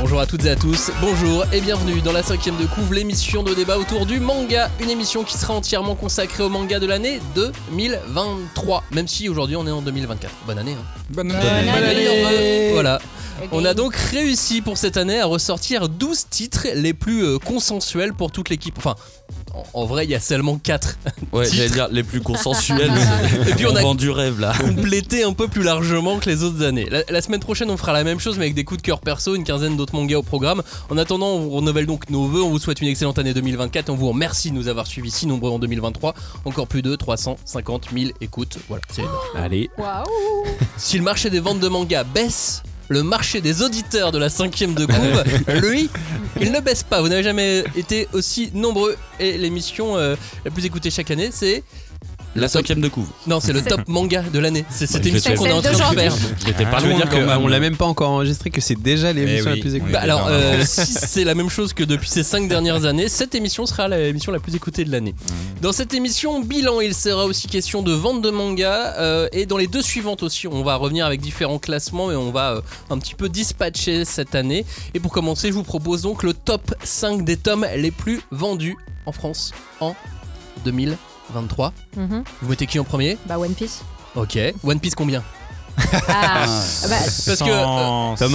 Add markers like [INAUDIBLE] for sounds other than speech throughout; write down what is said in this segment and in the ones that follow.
Bonjour à toutes et à tous, bonjour et bienvenue dans la cinquième de couvre, l'émission de débat autour du manga, une émission qui sera entièrement consacrée au manga de l'année 2023, même si aujourd'hui on est en 2024. Bonne année. Hein. Bonne Bonne année. année. Voilà. On a donc réussi pour cette année à ressortir 12 titres les plus euh, consensuels pour toute l'équipe. Enfin, en, en vrai, il y a seulement 4 Ouais, j'allais dire les plus consensuels. [LAUGHS] Et puis on a- vend du rêve là. complété un peu plus largement que les autres années. La, la semaine prochaine, on fera la même chose, mais avec des coups de cœur perso, une quinzaine d'autres mangas au programme. En attendant, on vous renouvelle donc nos vœux. On vous souhaite une excellente année 2024. On vous remercie de nous avoir suivis si nombreux en 2023. Encore plus de 350 000 écoutes. Voilà, c'est énorme. Allez. Waouh Si le marché des ventes de mangas baisse, le marché des auditeurs de la cinquième de couve, [LAUGHS] lui, il ne baisse pas. Vous n'avez jamais été aussi nombreux. Et l'émission euh, la plus écoutée chaque année, c'est. La cinquième de couve. Non, c'est le top [LAUGHS] manga de l'année. C'est cette Ouais, émission je qu'on est en train de faire. J'étais pas je veux loin dire quand même. qu'on l'a même pas encore enregistré, que c'est déjà l'émission Eh la plus écoutée. Bah alors, euh, si c'est la même chose que depuis ces 5 dernières [LAUGHS] années, cette émission sera l'émission la plus écoutée de l'année. Dans cette émission bilan, il sera aussi question de vente de manga euh, et dans les deux suivantes aussi, on va revenir avec différents classements et on va euh, un petit peu dispatcher cette année. Et pour commencer, je vous propose donc le top 5 des tomes les plus vendus en France en 2023. Mhm. Vous mettez qui en premier? Bah One Piece. Ok. One Piece combien? Ah, bah, Parce que, euh, Tome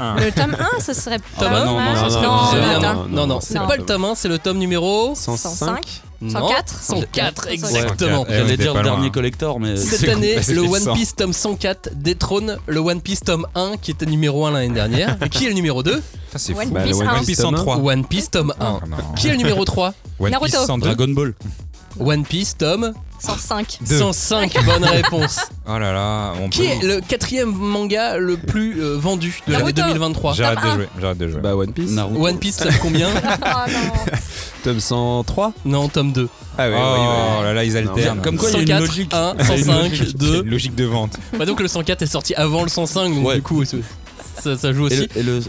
un le tome 1, ce serait pas Tome un non, mal. non, non, C'est non, bien, non, non, non, non, c'est non. pas le tome 1, c'est le tome numéro 105 Non. 104 104, Ouais. exactement. Eh, on J'allais était dire pas le loin, dernier hein. collector, mais. Cette [LAUGHS] C'est année, le One 100. Piece tome 104 détrône le One Piece tome 1 qui était numéro 1 l'année dernière. [LAUGHS] Et qui est le numéro 2 Ça, c'est One fou. Bah, le Piece One 1. One Piece 103. One Piece tome 1. Ah, non. Qui est le numéro 3 One Naruto. Piece 102. Dragon Ball. One Piece tome 105. Deux. 105. Bonne [LAUGHS] réponse. Oh là là. On Qui peut- est le quatrième manga le plus euh, vendu de l'année Naruto. 2023 J'arrête de jouer. J'arrête de jouer. Bah One Piece. Naruto. One Piece tome combien [LAUGHS] Oh non. Tome 103 Non, tome 2. Ah ouais, oh là là, ils alternent. Non, Comme quoi, il y a une 104, logique. 1, Il y a une 105, logique. Il y a 2. une logique de vente. Bah donc le 104 est sorti avant le 105, donc Ouais. du coup ça, ça joue Et aussi. le, et le-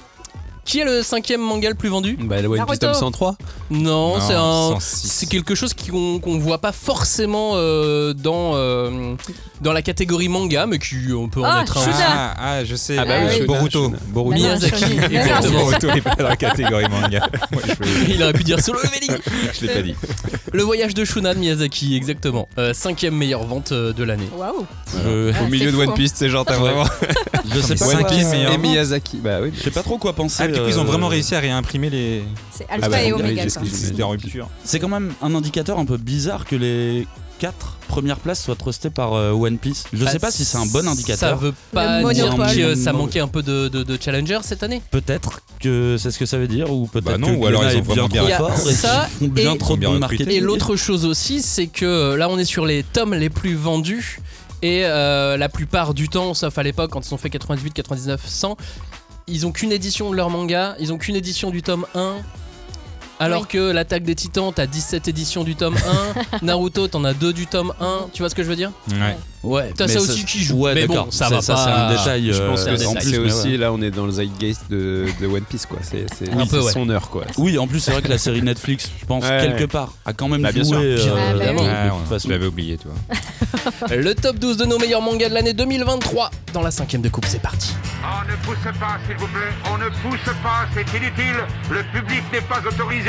Qui est le cinquième manga le plus vendu Bah le One Piece tome 103 Non, Non, c'est un, 106. c'est quelque chose qui- qu'on qu'on voit pas forcément euh, dans euh, dans la catégorie manga, mais qui on peut en Ah, être un. Ah, ah, je sais. Ah bah oui, Boruto. Boruto. Miyazaki, [LAUGHS] exactement. Boruto n'est pas dans la catégorie manga. [LAUGHS] Moi, je, Il aurait pu dire solo leveling. [LAUGHS] je l'ai pas dit. Le voyage de Shuna de Miyazaki, exactement. Euh, cinquième meilleure vente euh, de l'année. Waouh. je- Ah, Au milieu de One hein. Piece, c'est genre t'as vraiment Je sais pas One Piece, et. Miyazaki. Bah oui. Je sais pas trop quoi penser. Ah, du coup, ils ont vraiment réussi à réimprimer les. C'est Ah Alpha bah, et ça. C'était en rupture. C'est quand même un indicateur un peu bizarre que les quatre premières places soient trustées par euh, One Piece. Je sais pas si c'est un bon Ça indicateur. veut pas dire que ça manquait un peu de, de, de challenger cette année. Peut-être que c'est ce que ça veut dire, ou peut-être Bah non, que ou alors ils ont bien vraiment bien fort et ça, qu'ils font bien et- trop de marketing. Et l'autre chose aussi, c'est que là on est sur les tomes les plus vendus. Et euh, la plupart du temps, sauf à l'époque quand ils ont fait 98, 99, 100, ils ont qu'une édition de leur manga, ils ont qu'une édition du tome 1. Alors Oui. que l'attaque des titans, t'as 17 éditions du tome 1. [LAUGHS] Naruto, t'en as 2 du tome 1. Tu vois ce que je veux dire Ouais. Ouais, T'as ça aussi qui joue. Ouais, Mais bon, d'accord. ça va ça, pas- c'est un détail. Je euh, pense que c'est un en plus, aussi ouais. là on est dans le zeitgeist de, de One Piece quoi. C'est Un peu, ouais. son heure quoi. Oui, en plus, c'est vrai que la série Netflix, je pense, Ouais, quelque ouais. part, a quand même Bah, bien joué. sûr. euh, Ah, évidemment. de toute façon. je l'avais oublié, tu vois. [LAUGHS] Le top 12 de nos meilleurs mangas de l'année 2023 dans la cinquième de coupe, c'est parti. On ne pousse pas, s'il vous plaît. On ne pousse pas, c'est inutile. Le public n'est pas autorisé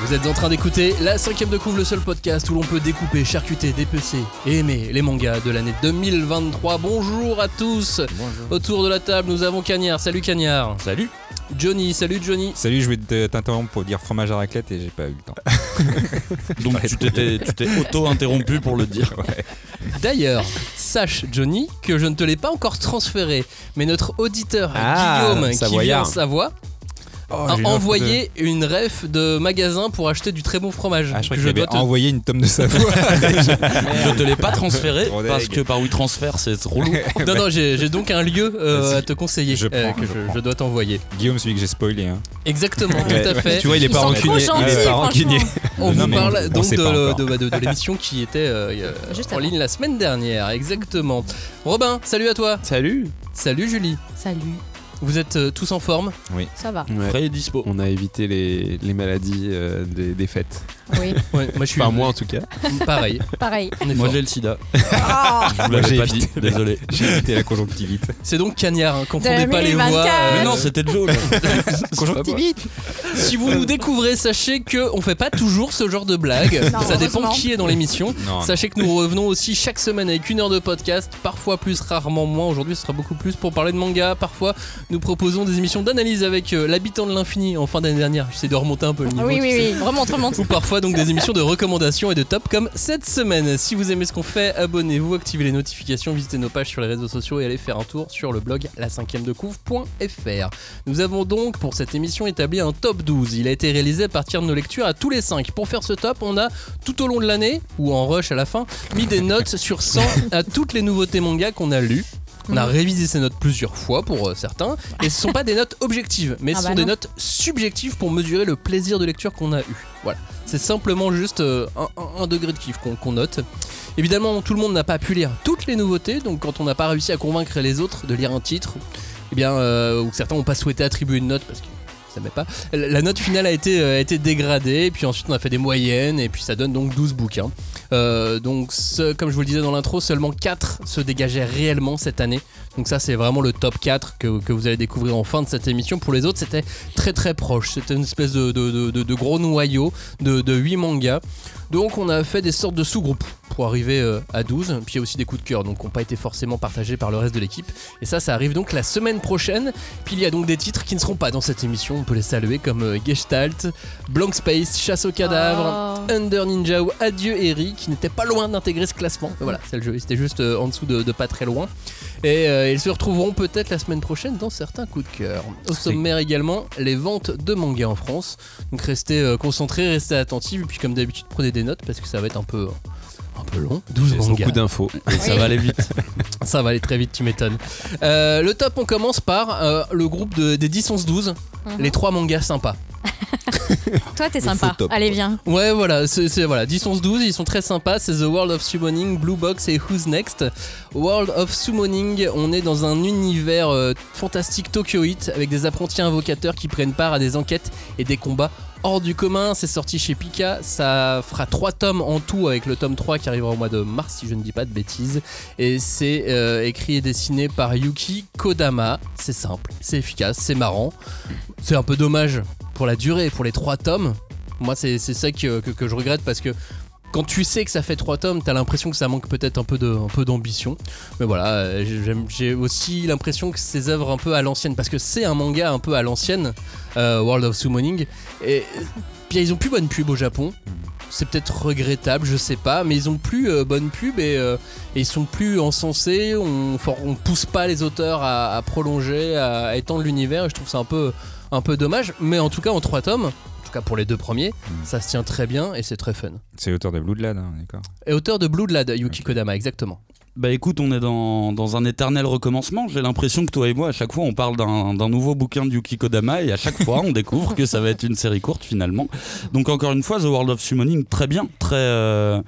Vous êtes en train d'écouter la cinquième de couvre, le seul podcast où l'on peut découper, charcuter, dépecer et aimer les mangas de l'année 2023. Bonjour à tous. Autour de la table, nous avons Cagnard. Salut Cagnard. Salut. Johnny. Salut Johnny. Salut, je voulais te- t'interrompre pour dire fromage à raclette et j'ai pas eu le temps. [LAUGHS] Donc tu t'étais tu t'es auto-interrompu pour le dire. [LAUGHS] D'ailleurs, sache Johnny que je ne te l'ai pas encore transféré, mais notre auditeur Ah, Guillaume qui Savoyard. en Savoie Oh, a j'ai une envoyé ref de magasin pour acheter du très bon fromage. Ah, je que dois te- envoyé une tome de Savoie. [LAUGHS] [LAUGHS] Je te l'ai pas transféré parce que par WeTransfer c'est trop lourd. [LAUGHS] Non, non, j'ai donc un lieu euh, à te conseiller Je euh, que je je, prends. je dois t'envoyer. Guillaume, celui que j'ai spoilé. Hein. Exactement, tout à fait. Tu vois, il est pas rancunier. Il est pas rancunier. On vous parle on donc de, de- de- de l'émission qui était euh, Juste en ligne la semaine dernière, exactement. Robin, salut à toi. Salut Salut Julie. Salut. Vous êtes euh, tous en forme Ça va. Ouais. Frais et dispo. On a évité les, les maladies euh, des, des fêtes. Oui, [LAUGHS] Ouais, moi je suis Enfin, moi en tout cas. pareil. pareil. On est Moi j'ai le sida. [LAUGHS] Ah, Je vous l'avais pas évité. dit. Désolé. J'ai évité la conjonctivite. C'est donc Cagnard, hein, confondez pas les voix. 2024. Mais non, c'était Joe. [LAUGHS] Conjonctivite Si vous nous découvrez, sachez que on fait pas toujours ce genre de blagues. Non, Ça dépend qui est dans l'émission. Sachez que nous revenons aussi chaque semaine avec une heure de podcast, parfois plus, rarement moins. Aujourd'hui, ce sera beaucoup plus pour parler de manga. Parfois, nous proposons des émissions d'analyse avec euh, l'habitant de l'infini en fin d'année dernière. J'essaie de remonter un peu le niveau. Oui, oui, oui. Remonte, remonte. Ou parfois donc des émissions de recommandations et de top comme cette semaine. Si vous aimez ce qu'on fait, abonnez-vous, activez les notifications, visitez nos pages sur les réseaux sociaux et allez faire un tour sur le blog la 5 de couve.fr. Nous avons donc pour cette émission établi un top 12. Il a été réalisé à partir de nos lectures à tous les 5. Pour faire ce top, on a tout au long de l'année, ou en rush à la fin, mis des notes sur 100 à toutes les nouveautés manga qu'on a lues. On a Mhm. révisé ces notes plusieurs fois pour euh, certains, et ce sont pas des notes objectives, mais Ah ce bah sont des non. notes subjectives pour mesurer le plaisir de lecture qu'on a eu. Voilà, c'est simplement juste euh, un, un- un degré de kiff qu'on qu'on note. Évidemment, tout le monde n'a pas pu lire toutes les nouveautés, donc quand on n'a pas réussi à convaincre les autres de lire un titre, eh bien, euh, ou que certains n'ont pas souhaité attribuer une note parce que ça met pas. La la note finale a été, euh, a été dégradée, et puis ensuite on a fait des moyennes, et puis ça donne donc 12 bouquins. Euh, donc, comme je vous le disais dans l'intro, seulement 4 se dégageaient réellement cette année. Donc, ça, c'est vraiment le top 4 que, vous allez découvrir en fin de cette émission. Pour les autres, c'était très très proche. C'était une espèce de, de- gros noyau de, de 8 mangas. Donc, on a fait des sortes de sous-groupes pour arriver euh, à 12. Puis, il y a aussi des coups de cœur, donc qui n'ont pas été forcément partagés par le reste de l'équipe. Et ça, ça arrive donc la semaine prochaine. Puis, il y a donc des titres qui ne seront pas dans cette émission. On peut les saluer comme euh, Gestalt, Blank Space, Chasse aux cadavres. Oh. Under Ninja ou Adieu Eri qui n'était pas loin d'intégrer ce classement. Mais Voilà, c'est le jeu, c'était juste euh, en dessous de, de pas très loin. Et euh, ils se retrouveront peut-être la semaine prochaine dans certains coups de cœur. Au sommaire également, les ventes de mangas en France. Donc restez euh, concentrés, restez attentifs, et puis comme d'habitude, prenez des notes parce que ça va être un peu. Un peu long, 12 J'ai mangas. beaucoup d'infos. [LAUGHS] Ça va aller vite. [LAUGHS] Ça va aller très vite, tu m'étonnes. Euh, le top, on commence par euh, le groupe de, des 10-11-12, Mhm. les trois mangas sympas. [LAUGHS] Toi, t'es sympa. top, Allez, viens. Ouais, voilà, c'est c'est- voilà, 10, 11, 12, ils sont très sympas. C'est The World of Summoning, Blue Box et Who's Next. World of Summoning, on est dans un univers euh, fantastique tokyoïte avec des apprentis invocateurs qui prennent part à des enquêtes et des combats hors du commun. C'est sorti chez Pika. Ça fera 3 tomes en tout avec le tome 3 qui arrivera au mois de mars, si je ne dis pas de bêtises. Et c'est euh, écrit et dessiné par Yuki Kodama. C'est simple, c'est efficace, c'est marrant. C'est un peu dommage pour la durée, pour les 3 tomes. Moi, c'est ça que je regrette parce que quand tu sais que ça fait 3 tomes, t'as l'impression que ça manque peut-être un peu de- un peu d'ambition. Mais voilà, euh, j'ai aussi l'impression que ces œuvres un peu à l'ancienne, parce que c'est un manga un peu à l'ancienne, euh, World of Summoning, et puis ils ont plus bonne pub au Japon. C'est peut-être regrettable, je sais pas, mais ils ont plus euh, bonne pub et, euh, ils sont plus encensés. On, on pousse pas les auteurs à, prolonger, à, étendre l'univers. Je trouve ça un peu, un peu dommage. Mais en tout cas, en trois tomes, tout cas pour les deux premiers, ça se tient très bien et c'est très fun. C'est l'auteur de Bloodlad, hein, d'accord. Et auteur de Bloodlad, Yuki Kodama, exactement. Bah écoute, on est dans, dans un éternel recommencement. J'ai l'impression que toi et moi, à chaque fois, on parle d'un d'un nouveau bouquin de Yuki Kodama et à chaque fois, on découvre que ça va être une série courte finalement. Donc encore une fois, The World of Summoning, très bien, très... euh,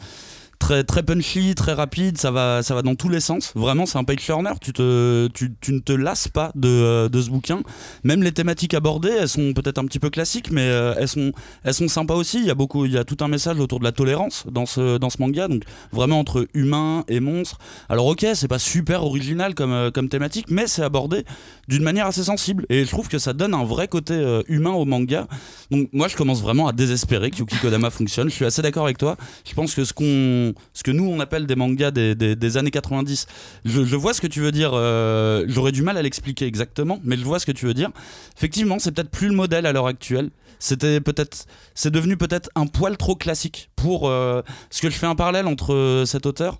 Très, très punchy, très rapide, ça va, ça va dans tous les sens. Vraiment, c'est un page turner. Tu, te, tu, ne te lasses pas de, euh, de ce bouquin. Même les thématiques abordées, elles sont peut-être un petit peu classiques, mais euh, elles, sont, elles sont sympas aussi. Il y a beaucoup, il y a tout un message autour de la tolérance dans ce, dans ce manga. Donc vraiment entre humains et monstres. Alors ok, c'est pas super original comme, euh, comme thématique, mais c'est abordé d'une manière assez sensible. Et je trouve que ça donne un vrai côté humain au manga. Donc moi, je commence vraiment à désespérer que Yuki Kodama [LAUGHS] fonctionne. Je suis assez d'accord avec toi. Je pense que ce qu'on, ce que nous on appelle des mangas des, des- des années 90, je, je vois ce que tu veux dire. euh, J'aurais du mal à l'expliquer exactement, mais je vois ce que tu veux dire. Effectivement, c'est peut-être plus le modèle à l'heure actuelle. C'était peut-être, c'est devenu peut-être un poil trop classique pour. euh, parce que je fais un parallèle entre euh, cet auteur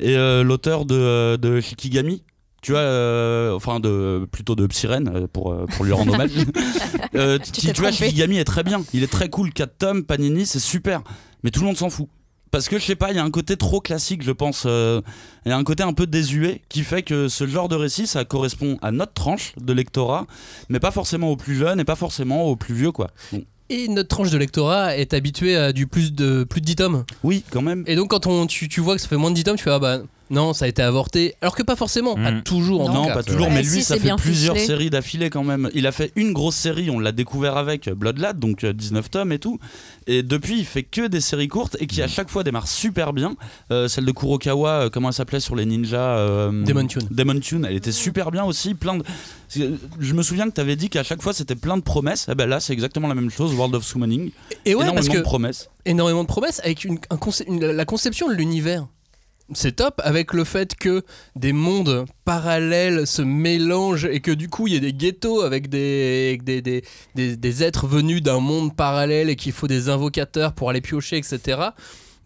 et euh, l'auteur de, de Shikigami. Tu vois, euh, enfin de plutôt de Psyrène euh, pour pour lui rendre hommage. [LAUGHS] Euh, tu vois. Shikigami est très bien. Il est très cool. 4 tomes, Panini, c'est super. Mais tout le monde s'en fout. Parce que je sais pas, il y a un côté trop classique, je pense. euh, Il y a un côté un peu désuet qui fait que ce genre de récit, ça correspond à notre tranche de lectorat, mais pas forcément aux plus jeunes et pas forcément aux plus vieux, quoi. Bon. Et notre tranche de lectorat est habituée à du plus de, plus de 10 tomes. Oui, quand même. Et donc, quand on, tu, tu vois que ça fait moins de 10 tomes, tu fais Ah bah non, ça a été avorté. Alors que pas forcément, pas Mhm. toujours en non, tout cas. pas toujours, Ouais, mais si, lui, ça c'est fait bien plusieurs ficelé. séries d'affilée quand même. Il a fait une grosse série, on l'a découvert avec Bloodlad, donc euh, 19 tomes et tout. Et depuis, il fait que des séries courtes et qui à chaque fois démarrent super bien. Euh, celle de Kurokawa, euh, comment elle s'appelait sur les ninjas euh, Demon Tune. Demon Tune, elle était super bien aussi. Plein de... Je me souviens que tu avais dit qu'à chaque fois c'était plein de promesses. Et ben là, c'est exactement la même chose, World of Summoning. Et ouais, Énormément parce que de promesses. énormément de promesses avec une, un conce- une- la conception de l'univers. C'est top avec le fait que des mondes parallèles se mélangent et que du coup il y a des ghettos avec des, des, des, des- des êtres venus d'un monde parallèle et qu'il faut des invocateurs pour aller piocher, etc.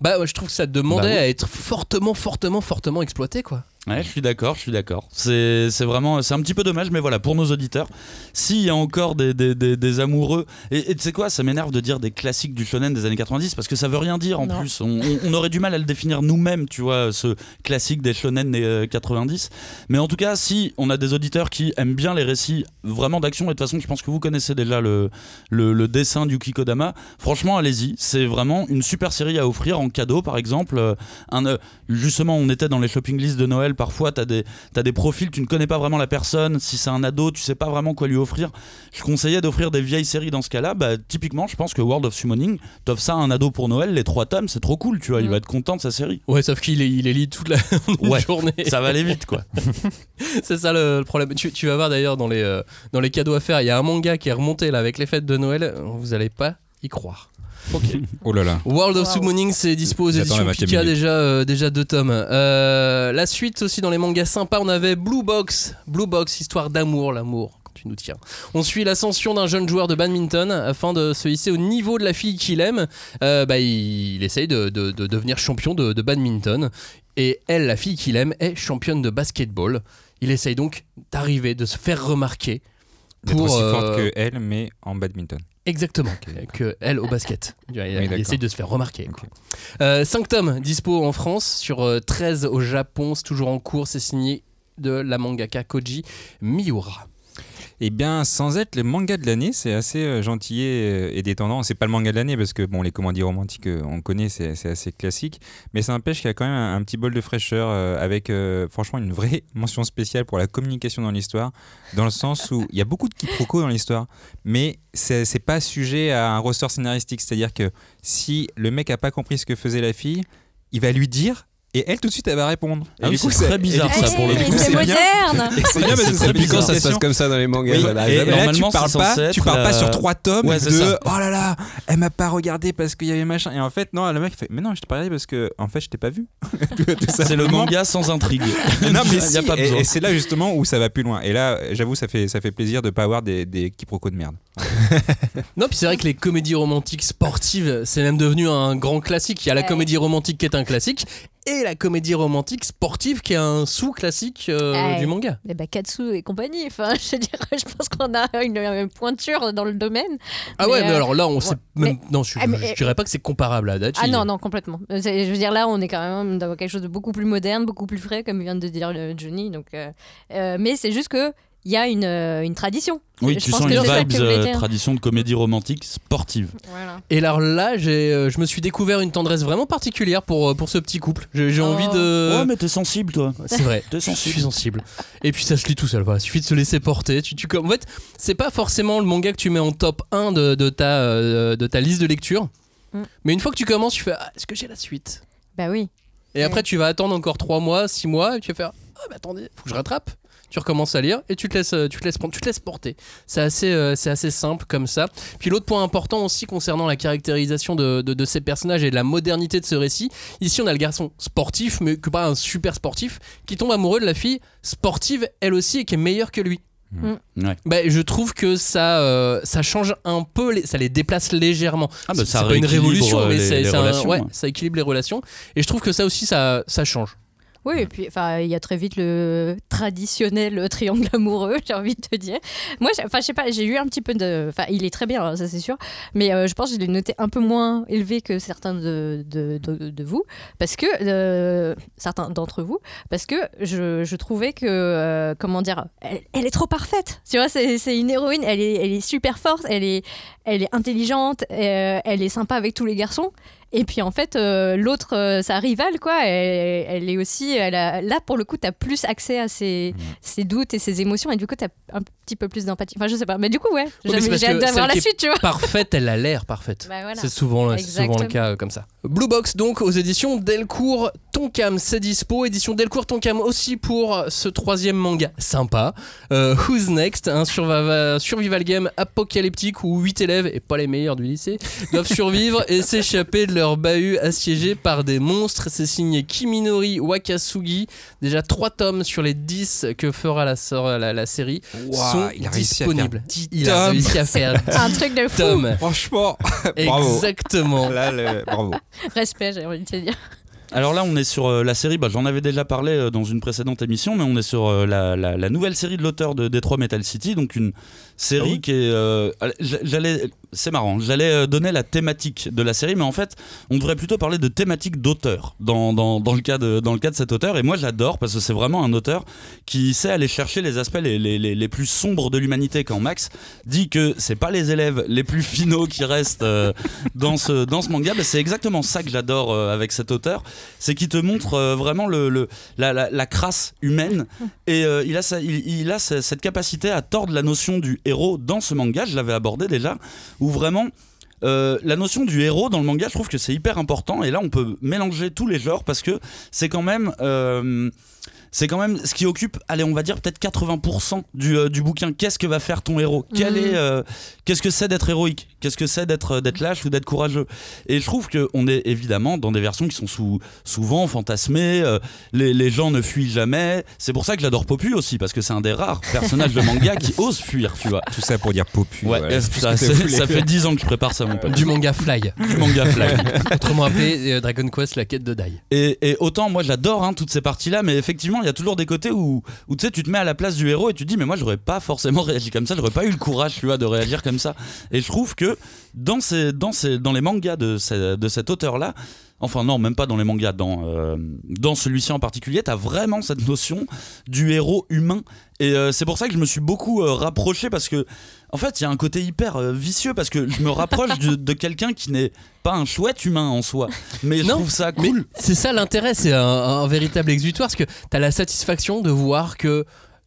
Bah ouais, je trouve que ça demandait Bah oui. à être fortement, fortement, fortement exploité quoi. Ouais, je suis d'accord, je suis d'accord. C'est vraiment, c'est un petit peu dommage, mais voilà, pour nos auditeurs, s'il y a encore des, des, des, des amoureux, et tu sais quoi, ça m'énerve de dire des classiques du shonen des années 90, parce que ça veut rien dire en Non. plus. On, aurait du mal à le définir nous-mêmes, tu vois, ce classique des shonen des euh, 90. Mais en tout cas, si on a des auditeurs qui aiment bien les récits vraiment d'action, et de toute façon, je pense que vous connaissez déjà le, le, le dessin du Kikodama, franchement, allez-y. C'est vraiment une super série à offrir en cadeau, par exemple. Euh, Un, euh, justement, on était dans les shopping lists de Noël. Parfois, tu as des, t'as des profils, tu ne connais pas vraiment la personne. Si c'est un ado, tu sais pas vraiment quoi lui offrir. Je conseillais d'offrir des vieilles séries dans ce cas-là. Bah, typiquement, je pense que World of Summoning, t'offres ça à un ado pour Noël, les trois tomes, c'est trop cool, tu vois. Il Mm. va être content de sa série. Ouais, sauf qu'il il est lit [LAUGHS] toute la Ouais, journée. Ça va aller vite, quoi. [LAUGHS] C'est ça le, le problème. Tu, tu vas voir d'ailleurs dans les, euh, dans les cadeaux à faire, il y a un manga qui est remonté là avec les fêtes de Noël. Vous allez pas y croire. [LAUGHS] Oh là là. World of Wow. Summoning, c'est dispo aux éditions 20e Pika, déjà, euh, déjà deux tomes. Euh, la suite aussi dans les mangas sympas, on avait Blue Box. Blue Box, histoire d'amour, l'amour. quand Tu nous tiens. On suit l'ascension d'un jeune joueur de badminton afin de se hisser au niveau de la fille qu'il aime. Euh, bah, il, il essaye de, de- de devenir champion de, de badminton. Et elle, la fille qu'il aime, est championne de basketball. Il essaye donc d'arriver, de se faire remarquer. Pour, aussi euh, forte que elle, mais en badminton. Exactement, que elle au basket. Il, d'accord. essaye de se faire remarquer. Ok. quoi. 5 tomes dispo en France, sur euh, 13 au Japon, c'est toujours en cours, c'est signé de la mangaka Koji Miura. Eh bien, sans être le manga de l'année, c'est assez euh, gentillé euh, et détendant. C'est pas le manga de l'année parce que bon, les commandies romantiques, euh, on connaît, c'est assez classique. Mais ça n'empêche qu'il y a quand même un, petit bol de fraîcheur avec franchement une vraie [LAUGHS] mention spéciale pour la communication dans l'histoire, dans le sens où il y a beaucoup de quiproquos dans l'histoire, mais c'est pas sujet à un ressort scénaristique. C'est-à-dire que si le mec a pas compris ce que faisait la fille, il va lui dire. Et elle, tout de suite, elle va répondre. Et Ah oui, c'est très bizarre, ça, pour le coup, c'est moderne c'est bien parce que C'est depuis quand ça se passe comme ça dans les mangas Oui, et, et là, tu Normalement, parles pas, tu parles pas sur trois tomes Ouais, de ça. oh là là, elle m'a pas regardé parce qu'il y avait machin. Et en fait, non, le mec il fait mais non, je t'ai pas regardé parce que en fait, je t'ai pas vu. [LAUGHS] [LAUGHS] C'est le manga sans intrigue. non, mais [LAUGHS] si, a pas et, besoin. et c'est là justement où ça va plus loin. Et là, j'avoue, ça fait, ça fait plaisir de pas avoir des, des quiproquos de merde. Non, puis c'est vrai que les comédies romantiques sportives, c'est même devenu un grand classique. Il y a la comédie romantique qui est un classique et la comédie romantique sportive qui est un sous-classique euh, du manga. Eh ben, Katsu et compagnie, enfin, [LAUGHS] je, veux dire, je pense qu'on a une, une pointure dans le domaine. Ah Mais, ouais, mais euh, alors là, on sait ouais. Non, je, Ah, mais- je dirais pas que c'est comparable à Adachi. Ah non, non, complètement. Euh, Je veux dire, là, on est quand même dans quelque chose de beaucoup plus moderne, beaucoup plus frais, comme vient de dire Johnny. Donc, euh, mais c'est juste que il y a une, euh, une tradition. Oui, Je tu pense sens que une vibe euh, tradition de comédie romantique sportive. Voilà. Et alors là, j'ai, euh, je me suis découvert une tendresse vraiment particulière pour, euh, pour ce petit couple. J'ai, j'ai Oh. envie de. Ouais, mais t'es sensible, toi. C'est vrai, [LAUGHS] T'es je suis sensible. Et puis ça se lit tout seul, voilà. Il suffit de se laisser porter. Tu, tu, comme- en fait, c'est pas forcément le manga que tu mets en top 1 de, de ta, euh, de ta liste de lecture. Mm. Mais une fois que tu commences, tu fais ah, Est-ce que j'ai la suite? Bah oui. Et Ouais. après, tu vas attendre encore 3 mois, 6 mois, et tu vas faire Ah, mais attendez, faut que je rattrape. Tu recommences à lire et tu te laisses, euh, tu te laisses, prendre, tu te laisses porter. C'est assez, euh, c'est assez simple comme ça. Puis l'autre point important aussi concernant la caractérisation de, de- de ces personnages et de la modernité de ce récit, ici on a le garçon sportif, mais que pas un super sportif, qui tombe amoureux de la fille sportive elle aussi et qui est meilleure que lui. Ouais. Bah, je trouve que ça, euh, ça change un peu, les- ça les déplace légèrement. Ah, bah, C'est- ça c'est pas une révolution, mais les- un- ouais. ça équilibre les relations. Et je trouve que ça aussi, ça, ça change. Oui, et puis il y a très vite le traditionnel triangle amoureux, [LAUGHS] j'ai envie de te dire. Moi, enfin, je sais pas, j'ai eu un petit peu de. Enfin, il est très bien, hein, ça c'est sûr, mais euh, je pense que je l'ai noté un peu moins élevé que certains de, de, de- vous, parce que. euh, certains d'entre vous, parce que je, je trouvais que. euh, comment dire elle, est trop parfaite. Tu vois, c'est une héroïne, elle est, elle est super forte, elle est, elle est intelligente, elle est sympa avec tous les garçons. Et puis en fait, euh, l'autre, euh, sa rivale, quoi, elle, elle est aussi. Elle a, là, pour le coup, tu as plus accès à ses, ses doutes et ses émotions, et du coup, tu as un petit peu plus d'empathie. Enfin, je sais pas, mais du coup, ouais, Oui, j'ai hâte d'avoir la suite, tu vois. Parfaite, elle a l'air parfaite. Bah, voilà. C'est souvent, souvent le cas euh, comme ça. Blue Box donc aux éditions Delcourt Tonkam, c'est dispo. Édition Delcourt Tonkam aussi pour ce troisième manga sympa. Who's Next, un survival, survival game apocalyptique où 8 élèves, et pas les meilleurs du lycée, doivent survivre et [LAUGHS] s'échapper de leur bahut assiégé par des monstres. C'est signé Kiminori Wakasugi. Déjà 3 tomes sur les 10 que fera la, sor- la, la série sont il a réussi à faire disponibles. 10 il a réussi à faire [LAUGHS] 10 Un truc de fou. tomes. Franchement, [LAUGHS] bravo. Exactement. Là, le- bravo. Respect, j'ai envie de te dire. Alors là, on est sur euh, la série, bah, j'en avais déjà parlé euh, dans une précédente émission, mais on est sur euh, la, la- la nouvelle série de l'auteur de Detroit Metal City, donc une série Ah oui qui est... euh, j'allais, c'est marrant, j'allais euh, donner la thématique de la série, mais en fait, on devrait plutôt parler de thématique d'auteur dans, dans, dans, le cas de, dans le cas de cet auteur, et moi j'adore parce que c'est vraiment un auteur qui sait aller chercher les aspects les, les, les, les plus sombres de l'humanité quand Max dit que c'est pas les élèves les plus finaux qui restent euh, dans, ce, dans ce manga, c'est exactement ça que j'adore euh, avec cet auteur, c'est qu'il te montre vraiment le, le- la, la- la crasse humaine. Et il a, il, a cette capacité à tordre la notion du héros dans ce manga, je l'avais abordé déjà, où vraiment euh, la notion du héros dans le manga, je trouve que c'est hyper important. Et là on peut mélanger tous les genres parce que c'est quand même... euh, c'est quand même ce qui occupe, allez, on va dire peut-être 80% du, euh, du bouquin. Qu'est-ce que va faire ton héros? Quel Mhm. est, euh, Qu'est-ce que c'est d'être héroïque? Qu'est-ce que c'est d'être d'être lâche ou d'être courageux? Et je trouve qu'on est évidemment dans des versions qui sont sous, souvent fantasmées. euh, les, les gens ne fuient jamais. C'est pour ça que j'adore Popu aussi, parce que c'est un des rares personnages de manga qui ose fuir, tu vois. Tout ça pour dire popu. Ouais, euh, ça, que fait 10 ans que je prépare ça, mon pote. Du manga Fly. Du manga fly. Autrement appelé euh, Dragon Quest, la quête de Dai. Et, et autant moi j'adore hein, toutes ces parties-là, mais effectivement il y a toujours des côtés où, tu sais tu te mets à la place du héros et tu te dis mais moi j'aurais pas forcément [LAUGHS] réagi comme ça, j'aurais pas eu le courage tu de réagir comme ça. Et je trouve que dans ces dans ces dans les mangas de, de cet auteur-là, enfin non même pas dans les mangas, dans euh, dans celui-ci en particulier, t'as vraiment cette notion du héros humain. Et euh, c'est pour ça que je me suis beaucoup euh, rapproché parce que en fait il y a un côté hyper vicieux parce que je me rapproche de, de quelqu'un qui n'est pas un chouette humain en soi, mais je Non, trouve ça cool. c'est ça l'intérêt, c'est un, un véritable exutoire, parce que t'as la satisfaction de voir que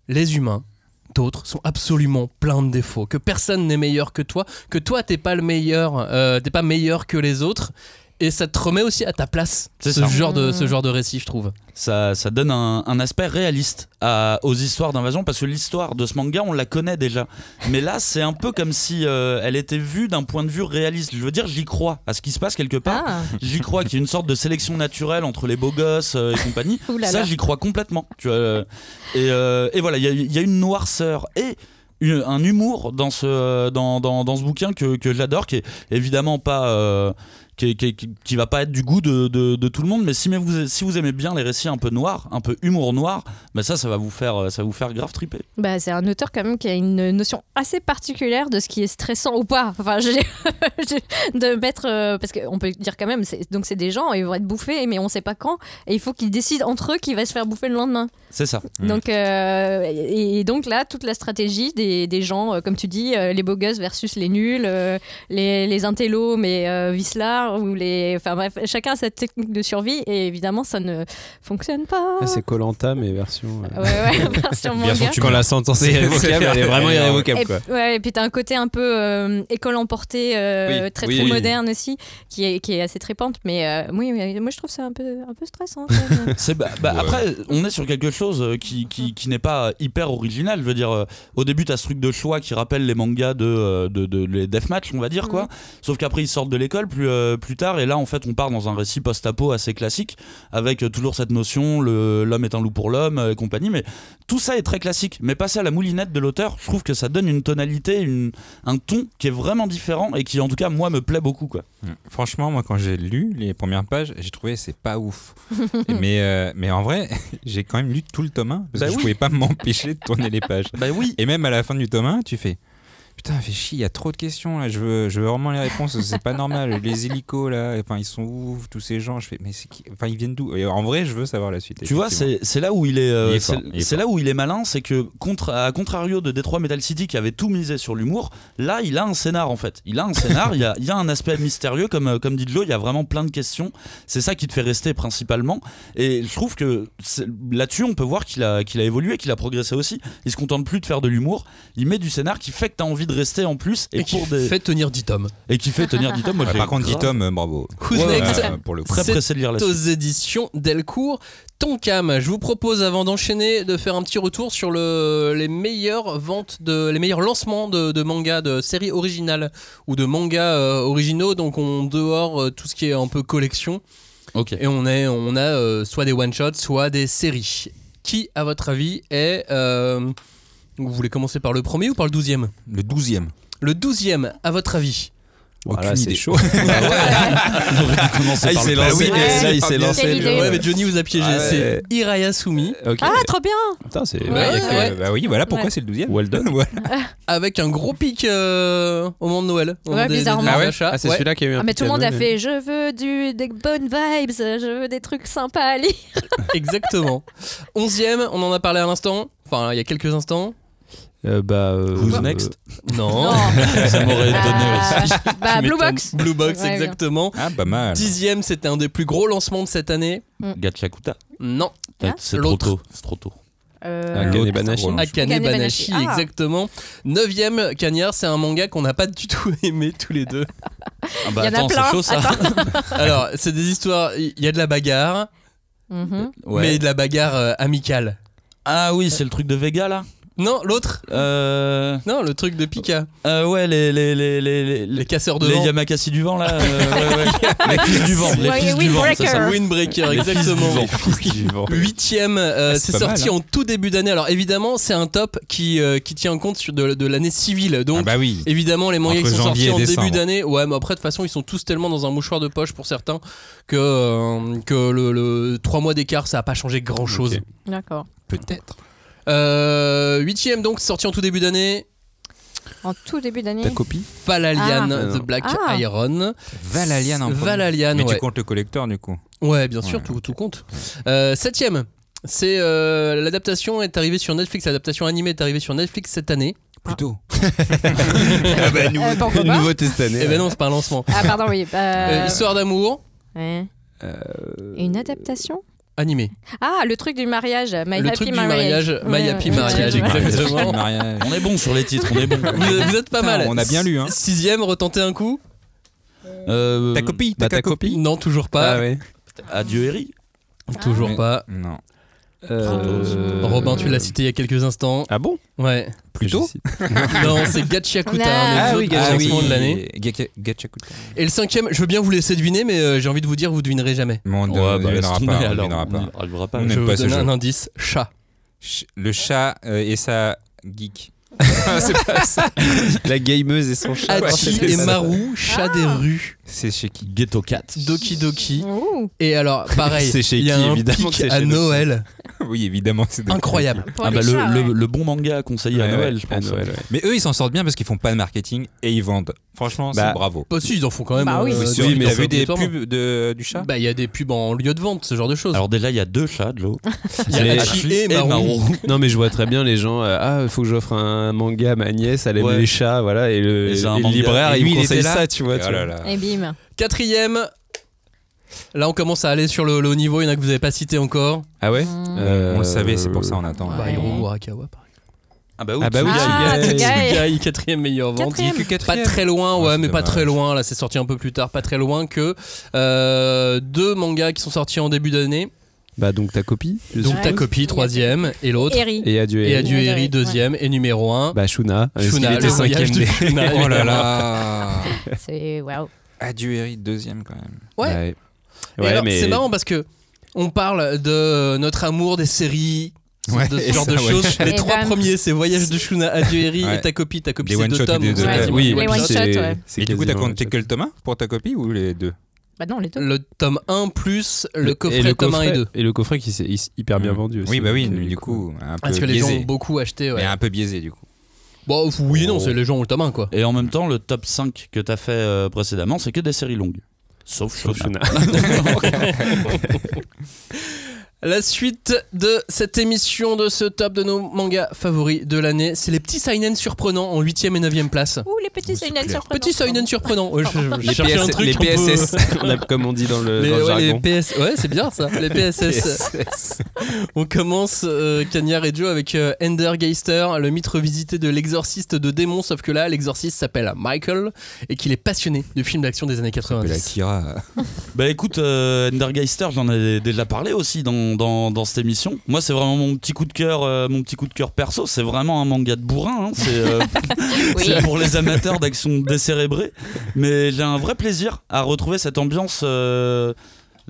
les humains, d'autres, sont absolument pleins de défauts, que personne n'est meilleur que toi, que toi t'es pas le meilleur, t'es pas meilleur que les autres, et ça te remet aussi à ta place. Ce ça. genre de ce genre de récit, je trouve. ça, ça donne un, un aspect réaliste à- aux histoires d'invasion parce que l'histoire de ce manga on la connaît déjà. Mais là c'est un peu comme si euh, elle était vue d'un point de vue réaliste. Je veux dire j'y crois à ce qui se passe quelque part. Ah, j'y crois qu'il y a une sorte de sélection naturelle entre les beaux gosses euh, et compagnie. Là ça j'y crois complètement tu vois, euh, et, euh, et voilà il y a- il y, a une noirceur et une- un humour dans ce, dans, dans, dans ce bouquin que, que j'adore qui est évidemment pas euh, qui, qui, qui- qui va pas être du goût de, de, de tout le monde, mais si mais vous, si vous aimez bien les récits un peu noirs, un peu humour noir, bah ça, ça va vous faire, ça va vous faire grave triper. Bah, c'est un auteur quand même qui a une notion assez particulière de ce qui est stressant ou pas. Enfin, [LAUGHS] j'ai- j'ai- de mettre euh, parce qu'on peut dire quand même, c'est- donc c'est des gens, ils vont être bouffés, mais on sait pas quand, et il faut qu'ils décident entre eux qui va se faire bouffer le lendemain. C'est ça. Mm. Donc euh, et, et donc là, toute la stratégie des, des gens, euh, comme tu dis, les beaux gosses versus les nuls, les, les intellos mais euh, ou les, enfin bref, chacun a sa technique de survie, et évidemment ça ne fonctionne pas. Ah, c'est Colanta, mais version. euh, Ouais, ouais, [LAUGHS] version manga. Version tu Quand la sentence [LAUGHS] est irrévocable, elle est vraiment irrévocable. Et, Quoi. ouais, et puis t'as un côté un peu euh, école emportée, euh, Oui, très oui, très oui. moderne aussi, qui est, qui est assez trépante. Mais euh, oui, moi je trouve ça un peu, un peu stressant. [LAUGHS] C'est bah, bah, Ouais. Après, on est sur quelque chose qui, qui, qui n'est pas hyper original. Je veux dire, euh, au début, t'as ce truc de choix qui rappelle les mangas de, de, de les deathmatch, on va dire quoi. Sauf qu'après, ils sortent de l'école, plus, euh, plus tard. Et là, en fait, on part dans un récit post-apo assez classique, avec euh, toujours cette notion l'homme est un loup pour l'homme euh, et compagnie. Mais tout ça est très classique. Mais passer à la moulinette de l'auteur, je trouve que ça donne une tonalité, une- un ton qui est vraiment différent et qui, en tout cas, moi, me plaît beaucoup. Quoi. Mm. Franchement, moi, quand j'ai lu les premières pages, j'ai trouvé c'est pas ouf. [LAUGHS] mais, euh, mais en vrai, [LAUGHS] j'ai quand même lu tout le tome 1 parce Bah que je pouvais pas [LAUGHS] m'empêcher de tourner les pages. Bah oui. Et même à la fin du tome 1, tu fais Putain, fait chier, il y a trop de questions là. Je veux, je veux vraiment les réponses. C'est pas normal. [LAUGHS] Les hélicos là, enfin, ils sont où Tous ces gens. Je fais, mais c'est qui Enfin, ils viennent d'où? En vrai, je veux savoir la suite. Tu vois, c'est là où il est, euh, c'est là où il est malin, c'est que contre, à contrario de Detroit Metal City qui avait tout misé sur l'humour, là il a un scénar en fait. Il a un scénar, il y a, il y a un aspect mystérieux comme euh, comme dit Joe, il y a vraiment plein de questions. C'est ça qui te fait rester principalement. Et je trouve que là-dessus on peut voir qu'il a qu'il a évolué, qu'il a progressé aussi. Il se contente plus de faire de l'humour, il met du scénar qui fait que tu as envie de rester en plus et, Et qui des fait tenir 10 tomes. et qui fait tenir 10 tomes. Moi, Ouais, par contre, 10 grave- tomes, euh, bravo. Who's Ouais, next Euh, pour le coup. Très pressé de lire la aux suite. éditions Delcourt. Tonkam, je vous propose avant d'enchaîner de faire un petit retour sur le, les meilleures ventes de les meilleurs lancements de, de mangas de séries originales ou de mangas euh, originaux donc on dehors euh, tout ce qui est un peu collection Ok. et on est on a euh, soit des one shots soit des séries. Qui à votre avis est euh, vous voulez commencer par le premier ou par le douzième? Le 12e. Le douzième à votre avis? Voilà, Aucune c'est idée. chaud. [LAUGHS] [LAUGHS] Aurait dû commencer Ah, il par s'est lancé. Ouais. Là, il s'est lancé. Ouais mais Johnny vous a piégé, Ah ouais. c'est Hiraya Sumi Ok. Ah, trop bien Putain, c'est. Ouais, que- ouais. Bah oui, voilà pourquoi Ouais. c'est le 12e. Well done. [LAUGHS] Voilà. avec un gros pic euh, au moment de Noël. Au Ouais, moment des- des- bizarrement. des Ah ouais. Ah, c'est Ouais. celui-là qui a eu un Ah, mais tout le monde a fait Je veux du, des bonnes vibes, je veux des trucs sympas à lire. Exactement. Onzième, on en a parlé à l'instant. Enfin, il y a quelques instants. Euh, bah. euh, Who's euh, next Non. [LAUGHS] Ça m'aurait étonné Ah, aussi. bah, Blue. Box. Blue Box, Ouais, exactement. Ah, pas mal. Dixième, c'était un des plus gros lancements de cette année. Gachakuta. Non. Ah. C'est trop tôt. C'est trop tôt. Euh, Akane Banashi. Akane Banashi. Ah. exactement. Neuvième, Cagnard, c'est un manga qu'on n'a pas du tout [LAUGHS] aimé tous les deux. Ah bah Il y en a attends, c'est plein. chaud ça. [LAUGHS] Alors, c'est des histoires. Il y a de la bagarre, mhm. Ouais. mais de la bagarre euh, amicale. Ah oui, c'est le truc de Vega là. Non, l'autre Euh, Non, le truc de Pika. euh, ouais, les les les les les, Les casseurs de les vent. Yamakasi du vent là. euh, [LAUGHS] ouais, ouais. les fils du vent. Les fils du vent, c'est ça. Windbreaker. Windbreaker, Les fils du exactement. vent. Huitième, euh, Ah, c'est sorti mal, en tout début d'année. Alors évidemment, c'est un top qui, euh, qui tient compte sur de, de l'année civile. Donc Ah bah oui. évidemment, les mangas qui sont sortis en début d'année, ouais, mais après de toute façon, ils sont tous tellement dans un mouchoir de poche pour certains que, euh, que le, le 3 mois d'écart, ça a pas changé grand chose. D'accord. Peut-être. Euh, huitième donc, sorti en tout début d'année, En tout début d'année. Ta copie Valalian, Ah. The Black Ah. Iron. Valalian en. Valalian, Mais ouais. tu comptes le collector du coup. Ouais, bien sûr, Ouais. tout, tout compte. Euh, septième, c'est euh, l'adaptation est arrivée sur Netflix, l'adaptation animée est arrivée sur Netflix cette année. Plutôt. Ah [LAUGHS] bah, nouveau, Euh, nouveauté cette année. Eh ben non, c'est pas un lancement. Ah, pardon, oui. Histoire d'amour, ouais. Euh, Une adaptation? Animée. Ah, le truc du mariage. My Le Happy truc du Marriage. mariage, My Happy ouais, Marriage, exactement. Mariage. On est bon sur les titres, on est bon. Vous, vous êtes pas Putain, mal. on a bien lu, hein. Sixième, retentez un coup Euh, Ta copie, bah, ta ta copie. copie. Non, toujours pas. Ah ouais. Adieu Eri. Toujours Ah. pas. Non. Euh, Robin, tu l'as cité il y a quelques instants. Ah bon? Ouais. Plutôt [LAUGHS] non, c'est Gachiakuta, Ah un oui, lancements de l'année. Gachakuta. Et le cinquième, je veux bien vous laisser deviner, mais euh, j'ai envie de vous dire, vous devinerez jamais. Mais on Ouais, ne bah, laisse devinera pas. on alors. devinera pas. pas. Je vous jeu. un indice. Chat. Ch- Le chat euh, et sa geek. [LAUGHS] c'est pas ça. La gameuse et son chat. Hachi et. Maru, chat des rues. C'est chez qui Ghetto Cat. Doki Doki. Ouh, Et alors, [LAUGHS] pareil, C'est chez il y a qui, un évidemment que pic c'est à chez. Noël. [LAUGHS] Oui, évidemment. c'est Incroyable. pour Ah les bah le, chats, le, ouais. le bon manga à conseiller à Ouais, Noël, ouais, je à pense. Noël, ouais. Mais eux, ils s'en sortent bien parce qu'ils font pas de marketing et ils vendent. Franchement, Bah, c'est bravo. Bah si, ils en font quand même. Bah oui. euh, Oui, oui, mais T'as vu des obligatoirement. pubs de, du chat Bah il y a des pubs en lieu de vente, ce genre de choses. Alors déjà, il y a deux chats, Joe. [LAUGHS] il y a les- Hachi et. Maru. Non mais je vois très bien les gens. euh, ah, il faut que j'offre un manga à ma nièce. Elle aime Ouais. les chats, voilà. Et le, Et c'est un et le manga. libraire, Et il me conseille était là. ça, tu vois. Là là. Et bim. Quatrième. Là, on commence à aller sur le, le haut niveau. Il y en a que vous n'avez pas cité encore. Ah ouais. Mm. Euh, On le savait, c'est pour ça on attend. Ouais. Bah, Hiro Murakawa, par Ah bah oui, Ah bah oui, Tsugai. Ah, Tsugai. Tsugai. Tsugai, quatrième meilleure vente. Quatrième. Pas très loin, ouais, Ah, c'est mais pas dommage. très loin. Là, c'est sorti un peu plus tard, pas très loin que euh, deux mangas qui sont sortis en début d'année. Bah donc ta copie. je Donc Ouais. ta copie, troisième, et l'autre. Eri. Et adieu. Et Eri. Adieu Ouais, Eri, ouais. deuxième. Et numéro un. Bah Shuna. Shuna, était le voyage cinquième de D. Shuna, [LAUGHS] Oh là là C'est waouh. Adieu Eric, deuxième quand même. Ouais. Mais C'est marrant parce que on parle de notre amour des séries. Ouais, de ce genre ça, de ouais. choses. Les Et trois bam. premiers, c'est Voyage de Shuna, Adieu Eri Ouais. et ta copie. Ta copie, c'est deux tomes. des oui, Les one shot. ouais. Et du coup, t'as compté que le tome 1 pour ta copie ou les deux? Bah non, les deux. Le tome 1 plus le Et coffret le tome 1 et coffret- 2. Et le coffret qui s'est hyper bien Mm. vendu aussi. Oui, bah oui, euh, du coup, un peu Parce que les gens ont beaucoup acheté. ouais. Mais un peu biaisé du coup. Bon, oui, non, Oh. c'est les gens ont le tome 1 quoi. Et en même temps, le top 5 que t'as fait euh, précédemment, c'est que des séries longues. Sauf. Shona. [LAUGHS] [LAUGHS] [LAUGHS] La suite de cette émission de ce top de nos mangas favoris de l'année, c'est les petits seinen surprenants en 8ème et 9ème place. Ouh, les petits seinen surprenants. Petits seinen surprenants. Ouais, je, je Les, un PS, truc les PSS, on a- comme on dit dans le, Les, dans le ouais, les. PS, ouais, c'est bien ça, les PSS. [LAUGHS] On commence, euh, Cagnard et Joe, avec euh, Ender Geister, le mythe revisité de l'exorciste de démons, sauf que là, l'exorciste s'appelle Michael et qu'il est passionné de films d'action des années Que la 90. Kira. Bah écoute, euh, Endergeister, j'en ai déjà parlé aussi dans, dans, dans cette émission. Moi, c'est vraiment mon petit coup de cœur, euh, mon petit coup de cœur perso. C'est vraiment un manga de bourrin. hein. C'est euh, [LAUGHS] Oui. c'est pour les amateurs d'action décérébrée. Mais j'ai un vrai plaisir à retrouver cette ambiance. euh,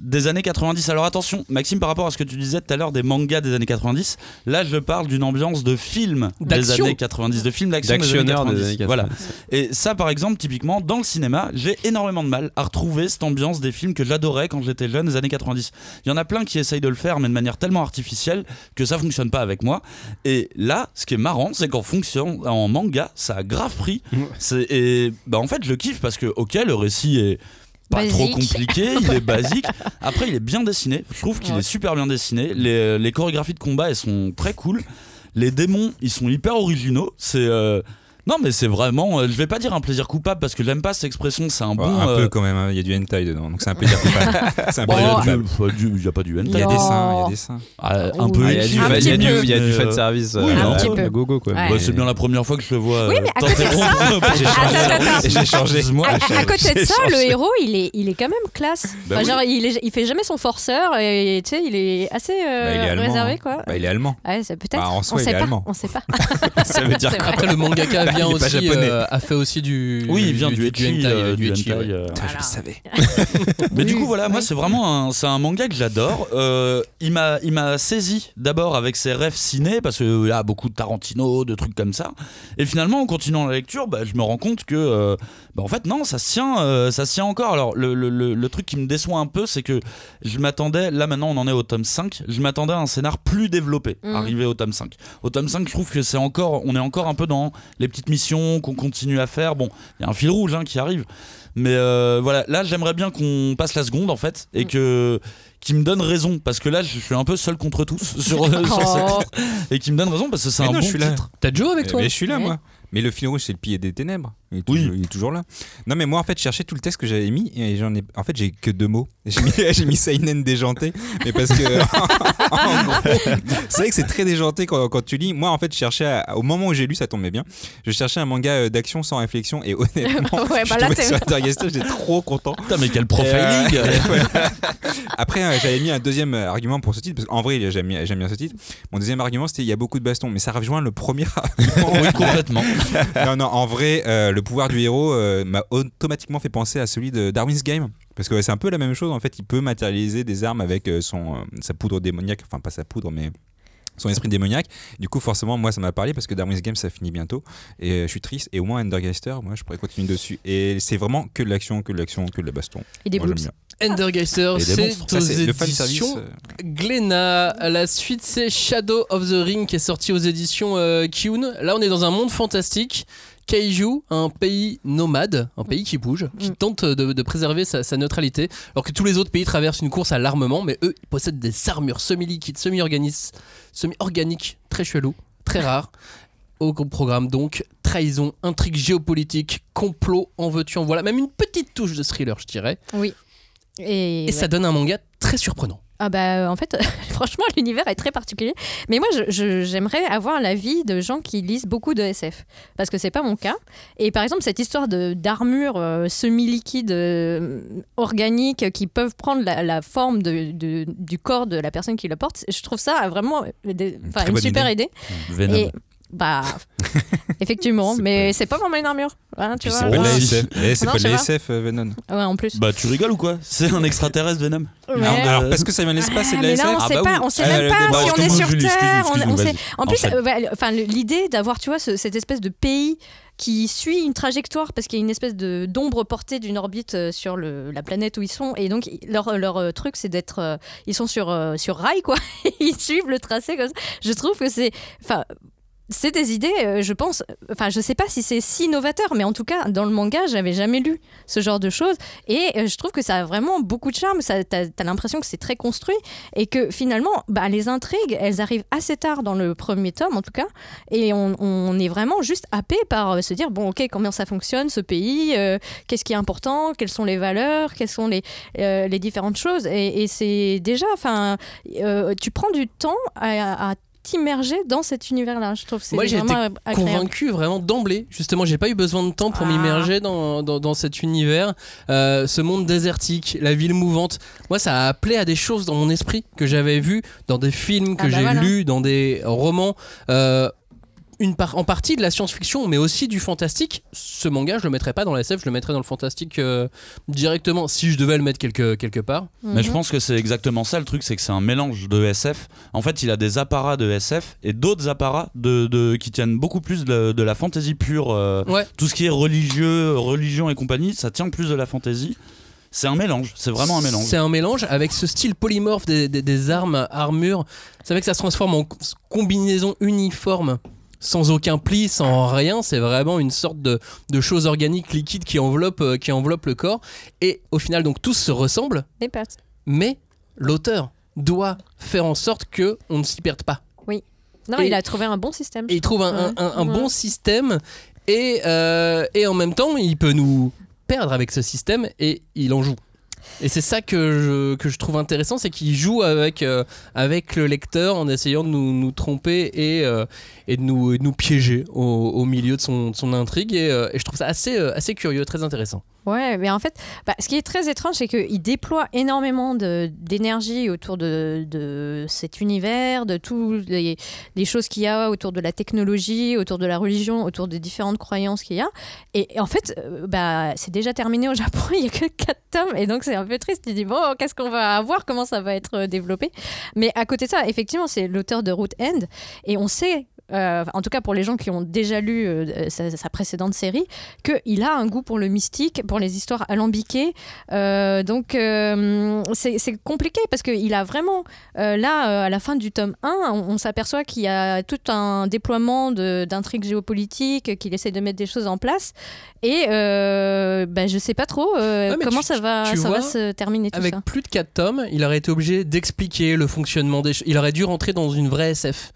des années 90. Alors attention, Maxime, par rapport à ce que tu disais tout à l'heure des mangas des années 90, là je parle d'une ambiance de film des années 90, de film d'action des années D'actionneur 90. des années 90. Voilà. Et ça, par exemple, typiquement, dans le cinéma, j'ai énormément de mal à retrouver cette ambiance des films que j'adorais quand j'étais jeune, des années 90. Il y en a plein qui essayent de le faire, mais de manière tellement artificielle que ça fonctionne pas avec moi. Et là, ce qui est marrant, c'est qu'en fonction, en manga, ça a grave pris. Et bah, en fait, je kiffe parce que, ok, le récit est pas Basique. trop compliqué, il est basique. Après, il est bien dessiné. Je trouve qu'il Ouais. est super bien dessiné. Les, les chorégraphies de combat, elles sont très cool. Les démons, ils sont hyper originaux. C'est euh, non, mais c'est vraiment. euh, je vais pas dire un plaisir coupable parce que j'aime pas cette expression. C'est un Bon, un euh, peu quand même, hein, il y a du hentai dedans, donc c'est un plaisir coupable. [LAUGHS] c'est un bon, plaisir il y a coupable. il y a pas du hentai. Il y a des seins, il y a des seins. Ah, un peu. Ah, Il y a du, du, du fan service oui, euh, un petit peu. à gogo quoi. Ouais. bah, c'est bien la première fois que je le vois Oui, mais à côté de t'interrompre. [LAUGHS] J'ai Attends, changé. attends, attends. J'ai changé. À, côté de ça, le héros, il est, il est quand même classe. Bah genre, il, fait jamais son forceur et tu sais, il est assez réservé, hein. quoi. Bah, il est allemand. Ouais, peut-être. Bah, en soi, on il sait est pas. allemand. On sait pas. [LAUGHS] Ça veut dire C'est quoi vrai. Après, le mangaka vient il est pas aussi, japonais. euh, a fait aussi du. Oui, il vient du, hentai, euh, du du hentai, ouais. euh. Putain, je le savais. [LAUGHS] Mais du coup, voilà, moi, c'est vraiment un, c'est un manga que j'adore. Euh, il m'a, il m'a saisi d'abord avec ses rêves ciné, parce qu'il y a beaucoup de Tarantino, de trucs comme ça. Et finalement, en continuant la lecture, bah, je me rends compte que, euh, bah, en fait, non, ça se tient, euh, ça se tient encore. Alors, le, le- le- le truc qui me déçoit un peu, c'est que je m'attendais, là maintenant, on en est au tome 5, je m'attendais à un scénar plus développé, Mhm. arrivé au tome 5. Au tome 5, je trouve que c'est encore, on est encore un peu dans les petites missions qu'on continue à faire. Bon, il y a un fil rouge hein, qui arrive. Mais euh, voilà, là j'aimerais bien qu'on passe la seconde en fait et Mm. que qui me donne raison parce que là je suis un peu seul contre tous [LAUGHS] sur, sur Oh. [LAUGHS] et qui me donne raison parce que c'est un non, bon je suis titre. T'as Joe avec toi Mais je suis là, Ouais. moi. Mais le fil rouge, c'est le pilier des ténèbres. Il est, Oui. toujours, il est toujours là. Non, mais moi, en fait, je cherchais tout le texte que j'avais mis et j'en ai. En fait, j'ai que deux mots. [LAUGHS] J'ai mis, j'ai mis Seinen déjanté, mais parce que. [LAUGHS] c'est vrai que c'est très déjanté quand, quand tu lis. Moi, en fait, je cherchais. à- au moment où j'ai lu, ça tombait bien. Je cherchais un manga euh, d'action sans réflexion et honnêtement, [LAUGHS] Ouais, je bah suis là, tombé t'es- sur Intergaster, j'étais trop content. Putain mais quel profiling euh, voilà. Après, euh, j'avais mis un deuxième argument pour ce titre, parce qu'en vrai, j'aime bien, j'aime bien ce titre. Mon deuxième argument, c'était il y a beaucoup de bastons, mais ça rejoint le premier argument. Oui complètement. non, non, en vrai, euh, le pouvoir du héros euh, m'a automatiquement fait penser à celui de Darwin's Game. Parce que ouais, c'est un peu la même chose, en fait, il peut matérialiser des armes avec euh, son, euh, sa poudre démoniaque, enfin pas sa poudre, mais son esprit démoniaque. Du coup, forcément, moi, ça m'a parlé parce que Darwin's Game, ça finit bientôt. Et euh, je suis triste. Et au moins, Endergeister, moi, je pourrais continuer dessus. Et c'est vraiment que de l'action, que de l'action, que de la baston. Et des Moi, bien. Endergeister, c'est aux le éditions Glénat. La suite, c'est Shadow of the Ring qui est sorti aux éditions euh, Kyun. Là, on est dans un monde fantastique. Kaiju, un pays nomade, un pays qui bouge, qui Mm. tente de, de préserver sa, sa neutralité, alors que tous les autres pays traversent une course à l'armement, mais eux, ils possèdent des armures semi-liquides, semi-organiques, semi-organiques, très chelou, très [LAUGHS] rares. Au programme, donc, trahison, intrigue géopolitique, complot, en veux-tu, en voilà, même une petite touche de thriller, je dirais. Oui. Et, Et ouais. ça donne un manga très surprenant. Ah bah en fait, [LAUGHS] franchement, l'univers est très particulier. Mais moi, j'aimerais avoir l'avis de gens qui lisent beaucoup de SF. Parce que c'est pas mon cas. Et par exemple, cette histoire de- d'armure euh, semi-liquide euh, organique qui peuvent prendre la, la forme de- de- du corps de la personne qui le porte, je trouve ça vraiment euh, des- une super idée. Et Bah, [LAUGHS] effectivement, mais c'est pas vraiment une armure. hein, tu vois. c'est pas de la. SF. Eh, c'est Non, pas je pas. SF, euh, Venom. Ouais, en plus. Bah, tu rigoles ou quoi? C'est un extraterrestre Venom Ouais. Alors, alors, parce que ça vient de l'espace, c'est de la mais là, SF on Ah sait bah pas, oui. on sait Ah, même le pas si on est Excuse-moi, sur Julie, Terre. on- excuse-moi, on sait- vas-y. En plus, Enchaîne. euh, bah, enfin, le- l'idée d'avoir, tu vois, ce- cette espèce de pays qui suit une trajectoire parce qu'il y a une espèce de d'ombre portée d'une orbite euh, sur le, la planète où ils sont et donc leur, leur euh, truc c'est d'être euh, ils sont sur euh, sur rail quoi [LAUGHS] ils suivent le tracé comme ça je trouve que c'est enfin c'est des idées, euh, je pense. Enfin, je sais pas si c'est si novateur, mais en tout cas, dans le manga, j'avais jamais lu ce genre de choses. Et euh, je trouve que ça a vraiment beaucoup de charme. T'as, t'as l'impression que c'est très construit et que finalement, bah, les intrigues, elles arrivent assez tard dans le premier tome, en tout cas. Et on, est vraiment juste happé par euh, se dire bon, ok, comment ça fonctionne ce pays Qu'est-ce qui est important Quelles sont les valeurs Quelles sont les, les différentes choses Et, c'est déjà, enfin, tu prends du temps à t'immerger dans cet univers-là. Je trouve c'est Moi, j'ai été convaincu vraiment d'emblée. Justement, j'ai pas eu besoin de temps pour Ah. m'immerger dans, dans, dans cet univers, Euh, ce monde désertique, la ville mouvante. Moi, ça a appelé à des choses dans mon esprit que j'avais vues dans des films, que Ah bah j'ai voilà. lus, dans des romans. Euh, une part, en partie de la science-fiction, mais aussi du fantastique. Ce manga, je le mettrais pas dans la SF, je le mettrais dans le fantastique euh, directement, si je devais le mettre quelque, quelque part. Mais je Mhm. pense que c'est exactement ça le truc, c'est que c'est un mélange de SF. En fait, il a des apparats de SF et d'autres apparats de, de- qui tiennent beaucoup plus de, de la fantaisie pure. euh, Ouais. Tout ce qui est religieux, religion et compagnie, ça tient plus de la fantaisie. C'est un mélange, c'est vraiment un mélange. C'est un mélange avec ce style polymorphe des, des- des armes, armures. C'est vrai que ça se transforme en co- combinaison uniforme, sans aucun pli, sans rien. C'est vraiment une sorte de, de chose organique liquide qui enveloppe, euh, qui enveloppe le corps. Et au final, donc tous se ressemblent, Des mais l'auteur doit faire en sorte que on ne s'y perde pas. Non, Et- il a trouvé un bon système. Et il trouve un, Ouais. un- un Ouais. bon système et, euh, et en même temps, il peut nous perdre avec ce système et il en joue. Et c'est ça que je, que je trouve intéressant, c'est qu'il joue avec, euh, avec le lecteur en essayant de nous, nous tromper et, euh, et de nous, nous piéger au, milieu de son, son intrigue. Et, euh, et je trouve ça assez, assez curieux, très intéressant. Ouais, mais en fait, bah, ce qui est très étrange, c'est qu'il déploie énormément d'énergie autour de, de cet univers, de toutes les, choses qu'il y a autour de la technologie, autour de la religion, autour des différentes croyances qu'il y a. Et, en fait, euh, bah, c'est déjà terminé au [LAUGHS] Japon, il n'y a que 4 tomes, et donc c'est un peu triste. Tu dis, bon, qu'est-ce qu'on va avoir, comment ça va être euh, développé? Mais à côté de ça, effectivement, c'est l'auteur de Root End, et on sait. Euh, en tout cas pour les gens qui ont déjà lu euh, sa, sa précédente série, qu'il a un goût pour le mystique, pour les histoires alambiquées. Euh, donc c'est compliqué parce qu'il a vraiment, là, à la fin du tome 1, on, on s'aperçoit qu'il y a tout un déploiement d'intrigues géopolitiques, qu'il essaie de mettre des choses en place. Et bah, je sais pas trop Ouais, comment tu- ça, va, ça vois, va se terminer tout Avec ça. plus de 4 tomes, il aurait été obligé d'expliquer le fonctionnement des choses. Il aurait dû rentrer dans une vraie SF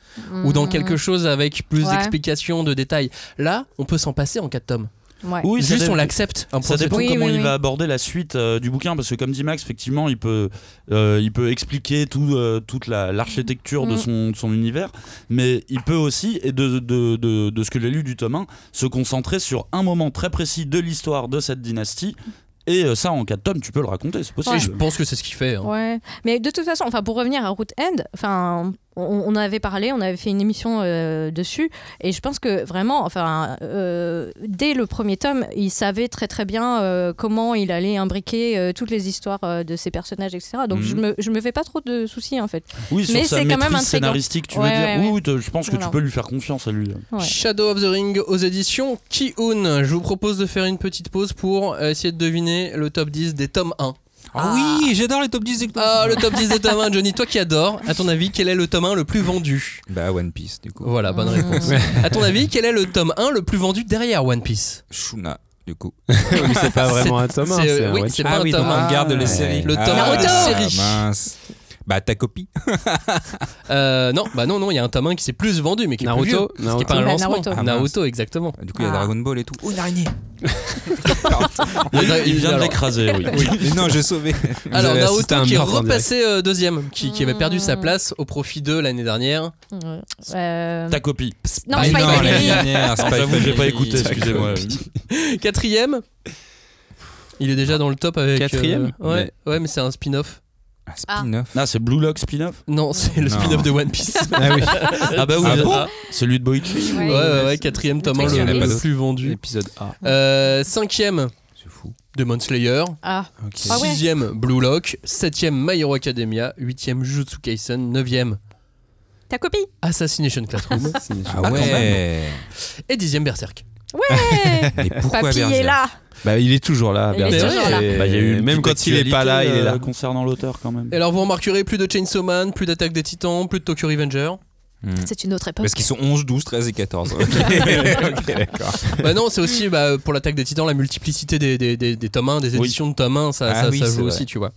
ou dans Mhm. quelque chose avec plus Ouais. d'explications, de détails. Là, on peut s'en passer en 4 tomes. Ouais. Oui, Juste, on l'accepte. un Ça dépend. Oui, comment oui, il oui. va aborder la suite euh, du bouquin, parce que comme dit Max, effectivement, il peut, euh, il peut expliquer tout, euh, toute la- l'architecture de, Mm. son, de son univers, mais il peut aussi, et de, de, de, de ce que j'ai lu du tome 1, se concentrer sur un moment très précis de l'histoire de cette dynastie. Et euh, ça, en 4 tomes, tu peux le raconter, c'est possible. je pense que c'est ce qu'il fait. hein. Ouais, mais de toute façon, enfin pour revenir à Root End, enfin on, avait parlé, on avait fait une émission euh, dessus, et je pense que vraiment, enfin euh, dès le premier tome, il savait très très bien euh, comment il allait imbriquer euh, toutes les histoires euh, de ses personnages, etc. Donc Mhm. je me je me fais pas trop de soucis en fait. Oui, sur Mais c'est quand même intriguant. scénaristique, tu Ouais, veux dire ouais, Oui, ouais. oui, je pense que tu peux lui faire confiance à lui. Ouais. Shadow of the Ring aux éditions Ki-Un. Je vous propose de faire une petite pause pour essayer de deviner le top 10 des tomes 1. Ah oui, j'adore les top 10 des Ah, le top 10 des tomes 1, Johnny, toi qui adores, à ton avis, quel est le tome 1 le plus vendu? Bah One Piece du coup. Voilà, bonne réponse. À ton avis, quel est le tome 1 le plus vendu derrière One Piece? Shuna du coup. [LAUGHS] Oui, c'est pas vraiment un tome 1, c'est- oui, pas un oui, tome donc un. on garde les ouais. séries. Le tome Ah, un des séries. Mince. Bah ta copie. [LAUGHS] Euh, non, bah non, non, il y a un tome 1 qui s'est plus vendu, mais qui est plus vieux. Naruto, Ce qui est Naruto. pas un Bah, lancement. Naruto. Ah, Naruto, exactement. Du coup il y a Ah. Dragon Ball et tout. Oh une araignée. Il, il vient de l'écraser, [LAUGHS] oui. Mais non, j'ai sauvé. [LAUGHS] Alors Naruto qui est repassé euh, deuxième, qui, qui avait perdu sa Mm. place au profit de l'année dernière. Euh, Ta copie. Non, Bah, Spy non, l'année dernière, J'avoue, j'ai pas écouté, excusez-moi. Quatrième. Il est déjà dans le top avec. Quatrième euh, ouais, Mais- ouais, mais c'est un spin-off. Un spin-off. Ah, c'est Blue Lock spin-off Non, c'est le Non. spin-off de One Piece. Ah oui. Ah bah oui, Ah ah bon celui de Boichi. Ouais, ouais, ouais, quatrième tome, Le le, plus vendu. Épisode A. Euh, cinquième, C'est fou. Demon Slayer. Ah, Ok. Ah ouais. Sixième, Blue Lock. Septième, My Hero Academia. Huitième, Jujutsu Kaisen. Neuvième, ta copie Assassination Classroom. [LAUGHS] Ah ouais. Et dixième, Berserk. Ouais Mais pourquoi Papy Berserk est là Bah, il est toujours là. Il est toujours là. Bah, il y a eu même quand il est pas là, il est là. euh, concernant l'auteur quand même. Et alors, vous remarquerez plus de Chainsaw Man, plus d'Attaque des Titans, plus de Tokyo Revenger. Hmm. C'est une autre époque. Parce qu'ils sont 11, 12, 13 et 14. [LAUGHS] Ok, Ok, d'accord. bah non, c'est aussi bah, pour l'attaque des titans la multiplicité des, des, des, des tomes 1, des Oui. éditions de tomes 1, ça, Ah ça, oui, ça joue vrai. aussi, tu vois.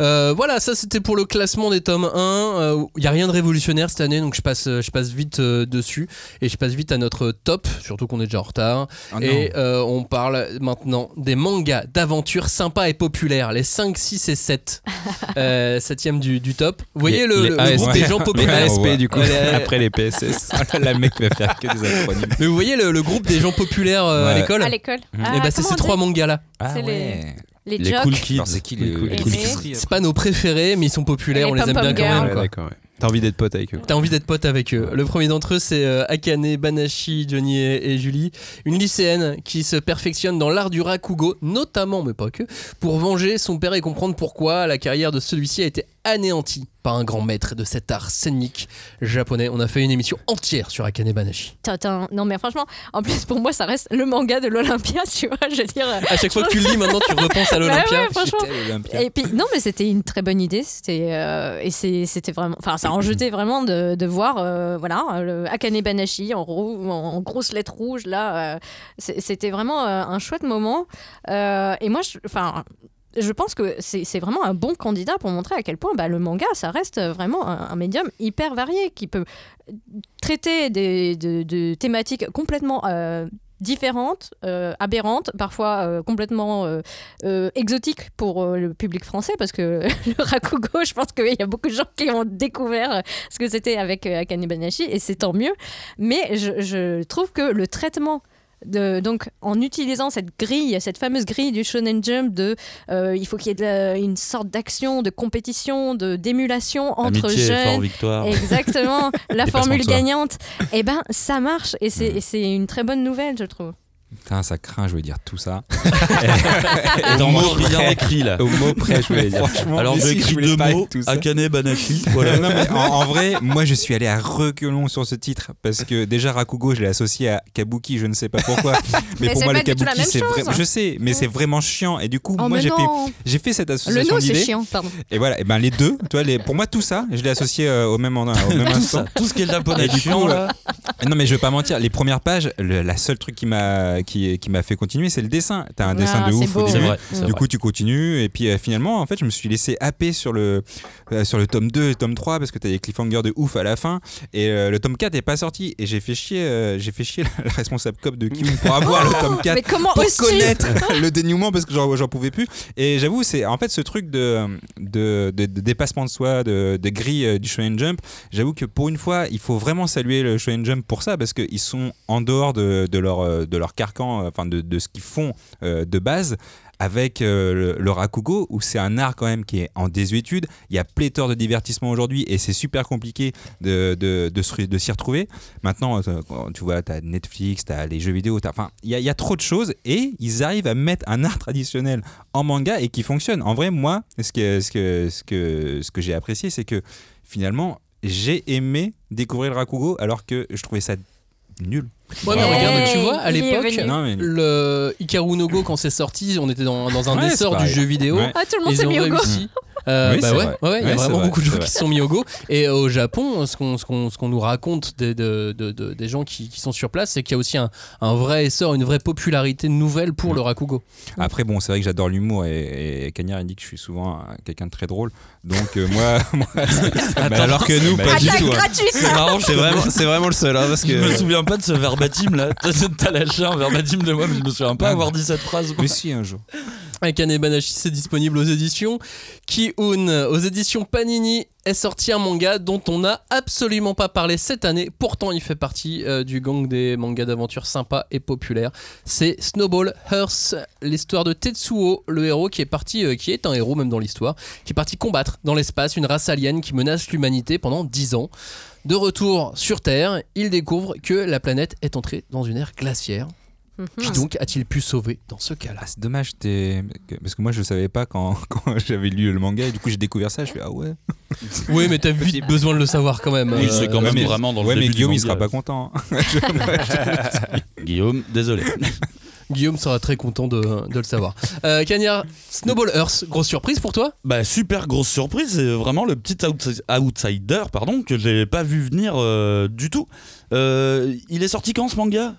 Euh, voilà, ça c'était pour le classement des tomes 1. Il n'y a rien de révolutionnaire cette année, donc je passe, je passe vite euh, dessus. Et je passe vite à notre top, surtout qu'on est déjà en retard. Non. et euh, on parle maintenant des mangas d'aventure sympas et populaires, les 5, 6 et 7. [LAUGHS] euh, septième du, du top. Vous voyez Les- le, les le ASP. groupe des gens Les populaires ASP, du coup, Ouais. après les PSS. Ah le mec va faire que des acronymes. Mais vous voyez le, le groupe des gens populaires euh, à l'école À l'école. Et Ah, bah c'est ces trois mangas là. Ah C'est ouais. Les Les jocks. cool kids. C'est qui les, Cool les kids. cool Et- kids C'est pas nos préférés, mais ils sont populaires, Et on les aime bien quand même. quoi. ouais. T'as envie d'être pote avec eux. T'as envie d'être pote avec eux. Le premier d'entre eux, c'est euh, Akane Banashi, Johnny et, Julie, une lycéenne qui se perfectionne dans l'art du rakugo, notamment, mais pas que, pour venger son père et comprendre pourquoi la carrière de celui-ci a été anéantie par un grand maître de cet art scénique japonais. On a fait une émission entière sur Akane Banashi. Tintin. Non, mais franchement, en plus, pour moi, ça reste le manga de l'Olympia, [LAUGHS] tu vois. Je veux dire. À chaque fois que tu le lis, maintenant, tu repenses à l'Olympia. ouais. Et puis non mais c'était une très bonne idée c'était euh, et c'était vraiment enfin ça en jetait vraiment de, voir euh, voilà Akane Banashi en, rou- en grosses lettres rouges là euh, c'était vraiment euh, un chouette moment. Euh, et moi enfin je pense que c'est vraiment un bon candidat pour montrer à quel point bah, le manga, ça reste vraiment un, médium hyper varié qui peut traiter des, de, de thématiques complètement euh, différentes, euh, aberrantes, parfois euh, complètement euh, exotiques pour le public français, parce que [LAUGHS] le rakugo, je pense qu'il y a beaucoup de gens qui ont découvert ce que c'était avec Akane et c'est tant mieux. Mais je trouve que le traitement de, donc en utilisant cette grille, cette fameuse grille du Shonen Jump de euh, il faut qu'il y ait de la- une sorte d'action, de compétition, de d'émulation entre Amitié, jeunes. fort victoire. Exactement, [LAUGHS] la formule gagnante. Et ben ça marche et c'est une très bonne nouvelle, je trouve. Putain, ça craint, je veux dire tout ça. [LAUGHS] Et dans mot bien écrit là. Au mot près, je voulais dire. Franchement, Alors j'écris voulais deux mots. Akane Banashi. Voilà. [LAUGHS] Voilà. non, mais en, en vrai, moi je suis allé à reculons sur ce titre parce que déjà Rakugo, je l'ai associé à Kabuki, je ne sais pas pourquoi. Mais, [LAUGHS] Mais pour moi, le Kabuki, c'est chose. vrai. Je sais, mais c'est vraiment chiant. Et du coup, Oh moi j'ai fait, j'ai cette le association nom c'est chiant, pardon. Et voilà, et ben les deux, tu vois, les, pour moi tout ça, je l'ai associé euh, au même, en- au même Tout instant. ça, tout ce qui est japonais du coup. [LAUGHS] Non mais je vais pas mentir, les premières pages, le, la seule truc qui m'a qui, qui m'a fait continuer, c'est le dessin. T'as un dessin Ah, de ouf au début. Vrai, Du vrai. coup, tu continues et puis euh, finalement, en fait, je me suis laissé happer sur le euh, sur le tome 2 et tome 3 parce que t'as des cliffhangers de ouf à la fin et euh, le tome 4 est pas sorti et j'ai fait chier euh, j'ai fait chier [LAUGHS] la responsable cop de Kim pour avoir le tome [LAUGHS] 4 Mais comment pour connaître le dénouement parce que j'en j'en pouvais plus et j'avoue c'est en fait ce truc de de, de- de dépassement de soi de, de grille euh, du Shonen Jump j'avoue que pour une fois il faut vraiment saluer le Shonen Jump pour ça parce qu'ils sont en dehors de, leur euh, de leur carcan euh, enfin de, de ce qu'ils font euh, de base avec euh, le, Rakugo, où c'est un art quand même qui est en désuétude. Il y a pléthore de divertissements aujourd'hui et c'est super compliqué de, de, de, s'y retrouver. Maintenant, tu vois, tu as Netflix, tu as les jeux vidéo, enfin, il y, y a trop de choses et ils arrivent à mettre un art traditionnel en manga et qui fonctionne. En vrai, moi, ce que, ce que, ce que, ce que j'ai apprécié, c'est que finalement, j'ai aimé découvrir le Rakugo alors que je trouvais ça nul. Ouais, mais Hey, regarde, tu vois, à l'époque, mais- le Hikaru no Go, quand c'est sorti, on était dans, dans un Ouais, essor du jeu vidéo. Ouais. Ah, tout le monde s'est mis au go. réussi. Euh, Oui, bah c'est ouais, il y a vraiment vrai, beaucoup de gens qui se sont mis au go. Et au Japon, ce qu'on ce qu'on- ce qu'on nous raconte des, de- de- de- des gens qui, qui sont sur place, c'est qu'il y a aussi un, un vrai essor, une vraie popularité nouvelle pour Mm. le Rakugo. Après, bon, c'est vrai que j'adore l'humour et, et Cagnard, il dit que je suis souvent quelqu'un de très drôle. Donc, euh, moi. [LAUGHS] moi bah, alors que nous, pas du tout. hein. C'est marrant, C'est vraiment, c'est vraiment le seul, hein, parce Je me que. souviens pas de ce verbatim là. T'as lâché un verbatim de moi, mais je me souviens pas avoir dit cette phrase. Mais si, un jour. Akane Banashi, c'est disponible aux éditions Ki-Un. Aux éditions Panini est sorti un manga dont on n'a absolument pas parlé cette année. Pourtant, il fait partie euh, du gang des mangas d'aventure sympas et populaires. C'est Snowball Hearth, l'histoire de Tetsuo, le héros qui est parti, euh, qui est un héros même dans l'histoire, qui est parti combattre dans l'espace une race alien qui menace l'humanité pendant 10 ans. De retour sur Terre, il découvre que la planète est entrée dans une ère glaciaire. Qui donc a-t-il pu sauver dans ce cas-là Ah, c'est dommage, parce que moi je le savais pas quand, [LAUGHS] quand j'avais lu le manga et du coup j'ai découvert ça, je fais ah ouais. [LAUGHS] Oui, mais t'as vite besoin de le savoir quand même. Oui, c'est quand même mais- vraiment dans le ouais, mais début Guillaume il sera pas content. hein. [LAUGHS] Guillaume, désolé. Guillaume sera très content de, de le savoir. Euh, Cagnard, Snowball Earth, grosse surprise pour toi Bah super grosse surprise, c'est vraiment le petit outsi- outsider pardon que j'ai pas vu venir euh, du tout. Euh, il est sorti quand ce manga?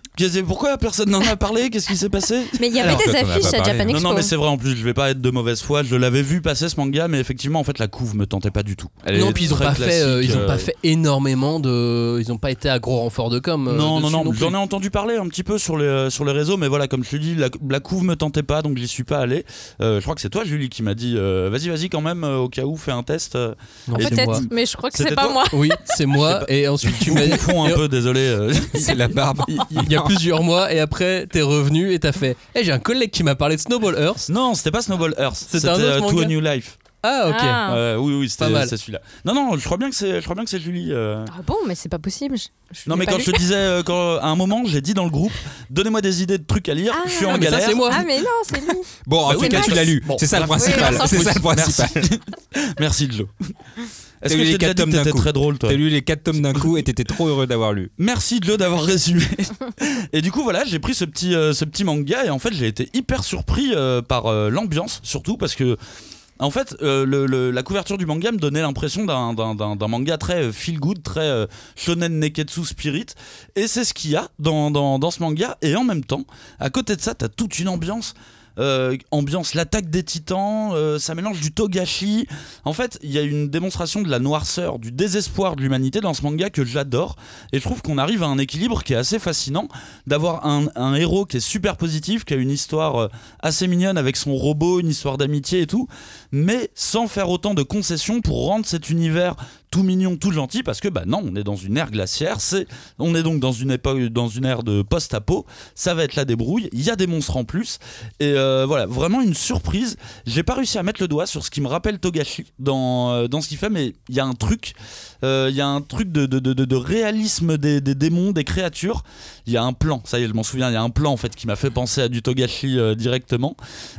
Pourquoi personne n'en a parlé? Qu'est-ce qui s'est passé? Mais il y avait Alors, des affiches à. Japan Non Expo. non mais c'est vrai en plus je vais pas être de mauvaise foi, je l'avais vu passer ce manga mais effectivement en fait la couve me tentait pas du tout. Elle Non, puis ils ont pas fait, euh, ils ont pas euh, fait énormément de, ils ont pas été à gros renfort de com. euh, Non, non, non, j'en ai entendu parler un petit peu sur les, sur les réseaux, mais voilà, comme je te dis, la, la couve me tentait pas, donc j'y suis pas allé. Euh, je crois que c'est toi, Julie, qui m'a dit euh, vas-y, vas-y, quand même, euh, au cas où, fais un test. Non. Peut-être, mais je crois que c'est pas moi. Oui, c'est moi. Et ensuite tu m'as un peu, désolé. euh. [LAUGHS] c'est la barbe. [LAUGHS] Il y a plusieurs mois et après t'es revenu et t'as fait. Eh, j'ai un collègue qui m'a parlé de Snowball Earth. non, c'était pas Snowball Earth, C'était euh, To a New Life. Ah ok. Ah. Euh, oui, oui, c'était mal. c'est celui-là. Non, non, je crois bien que c'est, je crois bien que c'est Julie. euh. Ah bon, mais c'est pas possible. je- je Non, mais quand lu. je te disais, euh, quand, à un moment, j'ai dit dans le groupe, donnez-moi des idées de trucs à lire, Ah, je suis en mais ça, galère. c'est moi. Ah mais non, c'est lui. Bon, en Bah tout oui, cas tu l'as lu, bon, c'est ça le principal. C'est ça le principal. Merci. [LAUGHS] Merci, Joe. Est-ce que les quatre tomes d'un coup. très drôle, toi T'as lu les 4 tomes d'un coup et t'étais trop heureux d'avoir lu. Merci Joe d'avoir résumé. [LAUGHS] et du coup voilà, j'ai pris ce petit, euh, ce petit manga et en fait j'ai été hyper surpris euh, par euh, l'ambiance surtout parce que en fait euh, le- le- la couverture du manga me donnait l'impression d'un, manga très feel good, très euh, shonen neketsu spirit et c'est ce qu'il y a dans, dans, dans ce manga et en même temps à côté de ça t'as toute une ambiance euh, ambiance l'attaque des titans, euh, ça mélange du togashi. En fait, il y a une démonstration de la noirceur, du désespoir de l'humanité dans ce manga que j'adore. Et je trouve qu'on arrive à un équilibre qui est assez fascinant d'avoir un, héros qui est super positif, qui a une histoire euh, assez mignonne avec son robot, une histoire d'amitié et tout, mais sans faire autant de concessions pour rendre cet univers tout mignon, tout gentil, parce que bah non, on est dans une ère glaciaire, c'est, on est donc dans une époque, dans une ère de post-apo, ça va être la débrouille, il y a des monstres en plus, et euh, voilà, vraiment une surprise. J'ai pas réussi à mettre le doigt sur ce qui me rappelle Togashi dans, euh, dans ce qu'il fait, mais il y a un truc, euh, il y a un truc de, de, de, réalisme des, des démons, des créatures. Il y a un plan, ça y est, je m'en souviens, il y a un plan en fait qui m'a fait penser à du Togashi directement.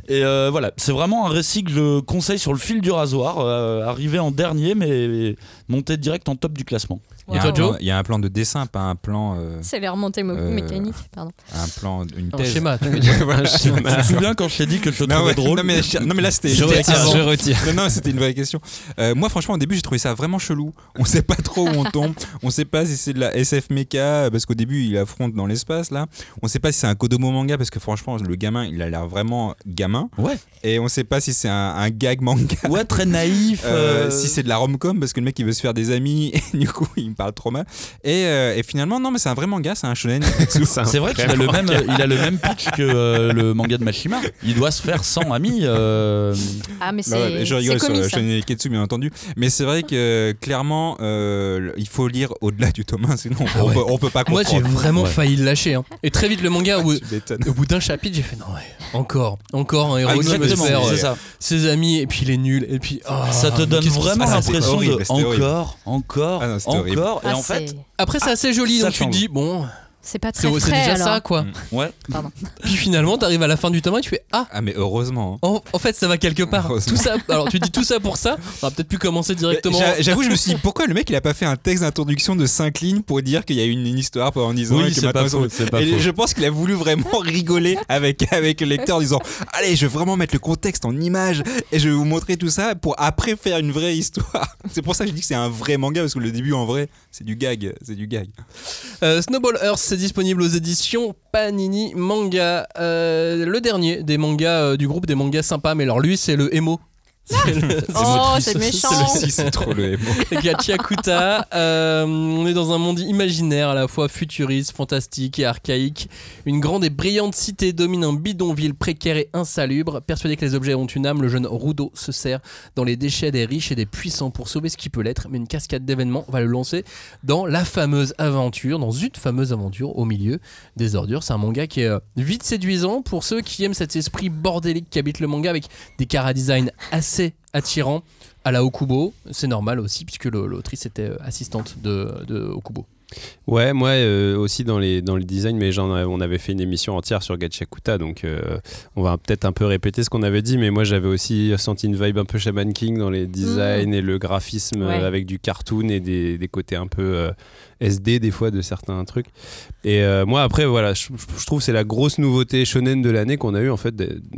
Et voilà, c'est vraiment un récit que je sur le fil du rasoir, euh, arrivé en dernier, mais monté direct en top du classement. Il y, a Wow. un plan, il y a un plan de dessin, pas un plan, euh, C'est les remontées mo- Euh, mécaniques, pardon. un plan, une Un thèse. schéma. tu veux dire. Voilà, [LAUGHS] Tu te souviens quand je t'ai dit que je le trouvais ouais, drôle non, mais, non mais là c'était Je retire, je retire. Non, non, c'était une vraie question. Euh, moi, franchement, au début, j'ai trouvé ça vraiment chelou. On sait pas trop où on tombe. On sait pas si c'est de la SF mecha, parce qu'au début, il affronte dans l'espace, là. On sait pas si c'est un Kodomo manga, parce que franchement, le gamin, il a l'air vraiment gamin. Ouais. Et on sait pas si c'est un, un gag manga. Ouais, très naïf. Euh, euh, si c'est de la rom-com parce que le mec il veut se faire des amis [LAUGHS] et du coup il trop mal et, euh, et finalement non mais c'est un vrai manga c'est un shonen [LAUGHS] C'est vrai qu'il a le même, il a le même pitch que euh, le manga de Mashima. Il doit se faire 100 amis. euh, Ah mais Bah ouais, c'est je rigole sur le shonen bien entendu mais c'est vrai que clairement euh, il faut lire au-delà du tome 1 sinon on, Ah ouais. peut, on peut pas Moi comprendre j'ai vraiment Ouais. failli le lâcher. hein. Et très vite le manga, au, m'étonnes. au bout d'un chapitre, j'ai fait non ouais, encore, encore un héros ah, qui veut faire euh, ça. ses amis et puis il est nul et puis oh, Ça te donne vraiment Ah, l'impression de horrible. encore, encore, Ah non, horrible. Et Ah, en fait, Après c'est assez joli donc tu te dis bon c'est pas très c'est déjà alors. ça quoi. ouais. [LAUGHS] Puis finalement t'arrives à la fin du tome 1 et tu fais ah ah mais heureusement hein. en, en fait ça va quelque part. Tout ça alors tu dis tout ça pour ça. On va peut-être plus commencer directement. J'a- J'avoue, je me suis dit pourquoi le mec il a pas fait un texte d'introduction de 5 lignes pour dire qu'il y a une, une histoire pendant 10 ans Oui, et que c'est maintenant pas ils sont- faux, c'est pas Et faux. je pense qu'il a voulu vraiment [LAUGHS] rigoler avec, avec le lecteur en disant Allez, je vais vraiment mettre le contexte en image et je vais vous montrer tout ça pour après faire une vraie histoire. [LAUGHS] C'est pour ça que je dis que c'est un vrai manga parce que le début en vrai, c'est du gag. C'est du gag. Euh, Snowball Earth, c'est disponible aux éditions Panini Manga. Euh, le dernier des mangas euh, du groupe des mangas sympas, mais alors lui, c'est le emo. C'est le- Oh, c'est méchant. Celui-ci, c'est trop le MO. Gachiakuta, euh, on est dans un monde imaginaire à la fois futuriste, fantastique et archaïque. Une grande et brillante cité domine un bidonville précaire et insalubre. Persuadé que les objets ont une âme, le jeune Rudo se sert dans les déchets des riches et des puissants pour sauver ce qui peut l'être. Mais une cascade d'événements va le lancer dans la fameuse aventure, dans une fameuse aventure au milieu des ordures. C'est un manga qui est euh, vite séduisant pour ceux qui aiment cet esprit bordélique qui habite le manga avec des cara design assez attirants à la Okubo. C'est normal aussi puisque l'autrice était euh, assistante de, de Okubo. Ouais, moi euh, aussi dans, les, dans le design, mais j'en avais- on avait fait une émission entière sur Gachakuta, donc euh, on va peut-être un peu répéter ce qu'on avait dit, mais moi j'avais aussi senti une vibe un peu Shaman King dans les designs et le graphisme Ouais. avec du cartoon et des, des côtés un peu euh, SD des fois de certains trucs. Et euh, moi après, voilà, je, trouve c'est la grosse nouveauté shonen de l'année qu'on a eu en fait,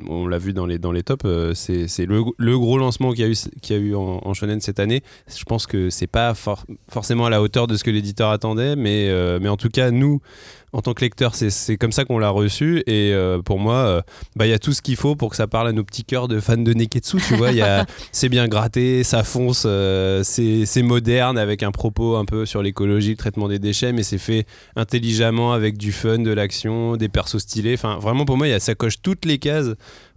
on l'a vu dans les, dans les tops, euh, c'est le, le gros lancement qu'il y a eu, y a eu en, en shonen cette année. Je pense que c'est pas for- forcément à la hauteur de ce que l'éditeur attendait, mais, euh, mais en tout cas, nous, en tant que lecteur, c'est- c'est comme ça qu'on l'a reçu. Et euh, pour moi, euh, bah, il y a tout ce qu'il faut pour que ça parle à nos petits cœurs de fans de Neketsu. Tu vois, il y a- [LAUGHS] c'est bien gratté, ça fonce, euh, c'est c'est moderne avec un propos un peu sur l'écologie, le traitement des déchets, mais c'est fait intelligemment avec du fun, de l'action, des persos stylés. Enfin, vraiment, pour moi, il y a, ça coche toutes les cases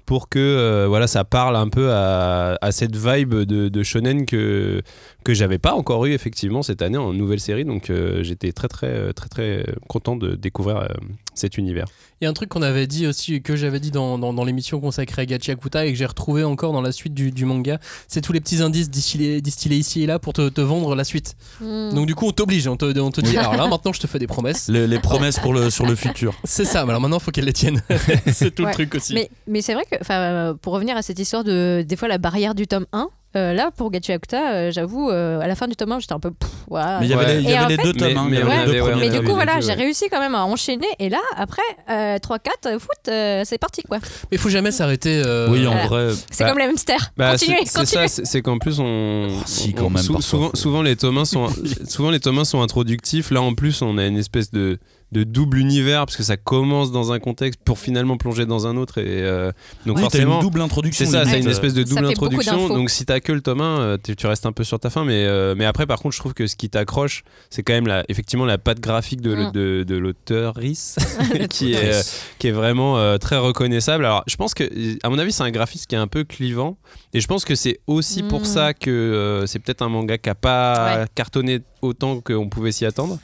pour que euh, voilà ça parle un peu à, cette vibe de, shonen que que j'avais pas encore eu effectivement cette année en nouvelle série. Donc euh, j'étais très très très très content de découvrir euh, cet univers Il y a un truc qu'on avait dit aussi, que j'avais dit dans, dans, dans l'émission consacrée à Gachiakuta et que j'ai retrouvé encore dans la suite du, du manga, c'est tous les petits indices distillés, distillés ici et là pour te, te vendre la suite. Hmm. Donc du coup on t'oblige, on te, on te dit alors là maintenant je te fais des promesses. Les, les promesses pour le, sur le futur. [LAUGHS] C'est ça, mais alors maintenant faut qu'elle les tienne. [LAUGHS] c'est tout Ouais. le truc aussi. Mais, mais c'est vrai que, enfin, euh, pour revenir à cette histoire de, des fois, la barrière du tome 1, euh, là, pour Gachiakuta, euh, j'avoue, euh, à la fin du tome 1, j'étais un peu. pff, voilà. Mais il y avait Ouais. les, y avait les fait- deux tomes. Mais- hein, il y mais avait on les avait- deux ouais, premiers on Mais du coup, voilà, j'ai ouais. réussi quand même à enchaîner. Et là, après, euh, 3-4, foot, euh, c'est parti, quoi. Mais il faut jamais s'arrêter. euh, Oui, en Voilà. vrai. C'est Bah, comme les hamsters. Bah, continuez, c'est- ça, c'est qu'en plus on, Oh, si, on- quand même, sou- parfois, souvent, souvent les tomes 1 sont souvent les tomes 1 sont introductifs. Là en plus on a une espèce de de double univers parce que ça commence dans un contexte pour finalement plonger dans un autre et euh, donc forcément une double introduction. c'est ça, c'est une espèce de double introduction. Donc si t'as que le tome 1, euh, tu tu restes un peu sur ta fin. Mais, euh, mais après, par contre, je trouve que ce qui t'accroche, c'est quand même la, effectivement la patte graphique de, Mm. de, de l'auteur Rhys, [LAUGHS] [LAUGHS] qui, est, euh, qui est vraiment euh, très reconnaissable. Alors, je pense que, à mon avis, c'est un graphisme qui est un peu clivant. Et je pense que c'est aussi pour Mm. ça que euh, c'est peut-être un manga qui a pas Ouais. cartonné autant qu'on pouvait s'y attendre.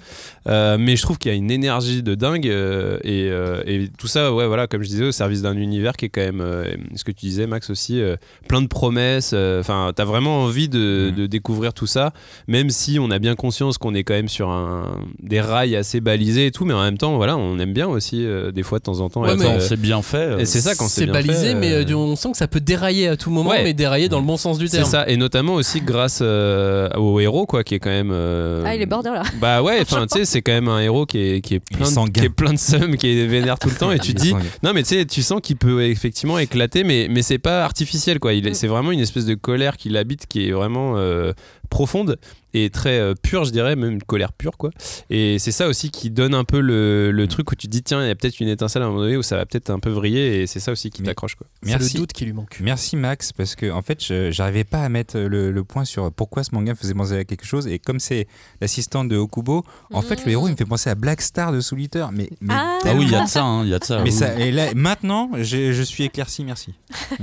Euh, mais je trouve qu'il y a une énergie de dingue euh, et, euh, et tout ça, ouais, voilà, comme je disais, au service d'un univers qui est quand même, euh, ce que tu disais, Max aussi, euh, plein de promesses. euh, Enfin, t'as vraiment envie de, Mm. de découvrir tout ça, même si on a bien conscience qu'on est quand même sur un, des rails assez balisés et tout, mais en même temps, voilà, on aime bien aussi euh, des fois de temps en temps. Ouais, être, mais euh, Quand c'est bien fait. et c'est ça quand c'est c'est bien balisé, fait, mais on sent que ça peut dérailler à tout moment, Ouais. mais dérailler dans le bon sens du c'est terme. ça, et notamment aussi grâce euh, au héros, quoi, qui est quand même. Euh, Ah, il est border là. Bah ouais, [LAUGHS] enfin, tu sais, c'est quand même un héros qui est, qui plein, de, qui est plein de seum, qui est vénère tout le temps, et [LAUGHS] tu dis, sanguin. non, mais tu sais, tu sens qu'il peut effectivement éclater, mais, mais c'est pas artificiel, quoi. Mm. C'est vraiment une espèce de colère qui l'habite, qui est vraiment euh, profonde et très euh, pure, je dirais, même une colère pure, quoi. Et c'est ça aussi qui donne un peu le, le truc où tu te dis, tiens, il y a peut-être une étincelle à un moment donné où ça va peut-être un peu vriller, et c'est ça aussi qui t'accroche, quoi. C'est le Merci. doute qui lui manque. Merci Max, parce que en fait, je j'arrivais pas à mettre le, le point sur pourquoi ce manga me faisait penser à quelque chose. Et comme c'est l'assistante de Okubo, en fait, le héros il me fait penser à Black Star de Soul Eater. Mais, mais, Ah. Ah oui, il y a de ça. hein, Il y a de ça. mais oui. ça, et là, maintenant, je, je suis éclairci, merci.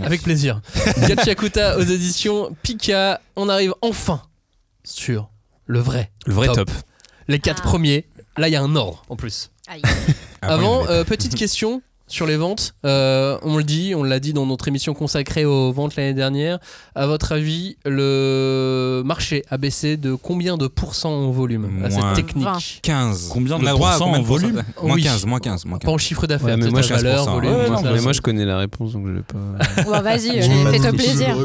Avec plaisir. [LAUGHS] Gachiakuta aux éditions Pika. On arrive enfin sur le vrai. Le vrai top. Les quatre Ah. premiers. Là, il y a un ordre en plus. Aïe. [LAUGHS] Avant, euh, petite question [LAUGHS] sur les ventes. Euh, on le dit, on l'a dit dans notre émission consacrée aux ventes l'année dernière. À votre avis, le marché a baissé de combien de pourcents en volume à cette Moins technique 20. 15. Combien de pourcents en volume Moins Oui. 15, moins 15, moins Pas 15. en chiffre d'affaires, Ouais, mais moi, valeur, 15%, volume. ouais, non, mais moi, je connais la réponse, donc je vais pas. Bon, vas-y, allez, vais fais-toi pas plaisir.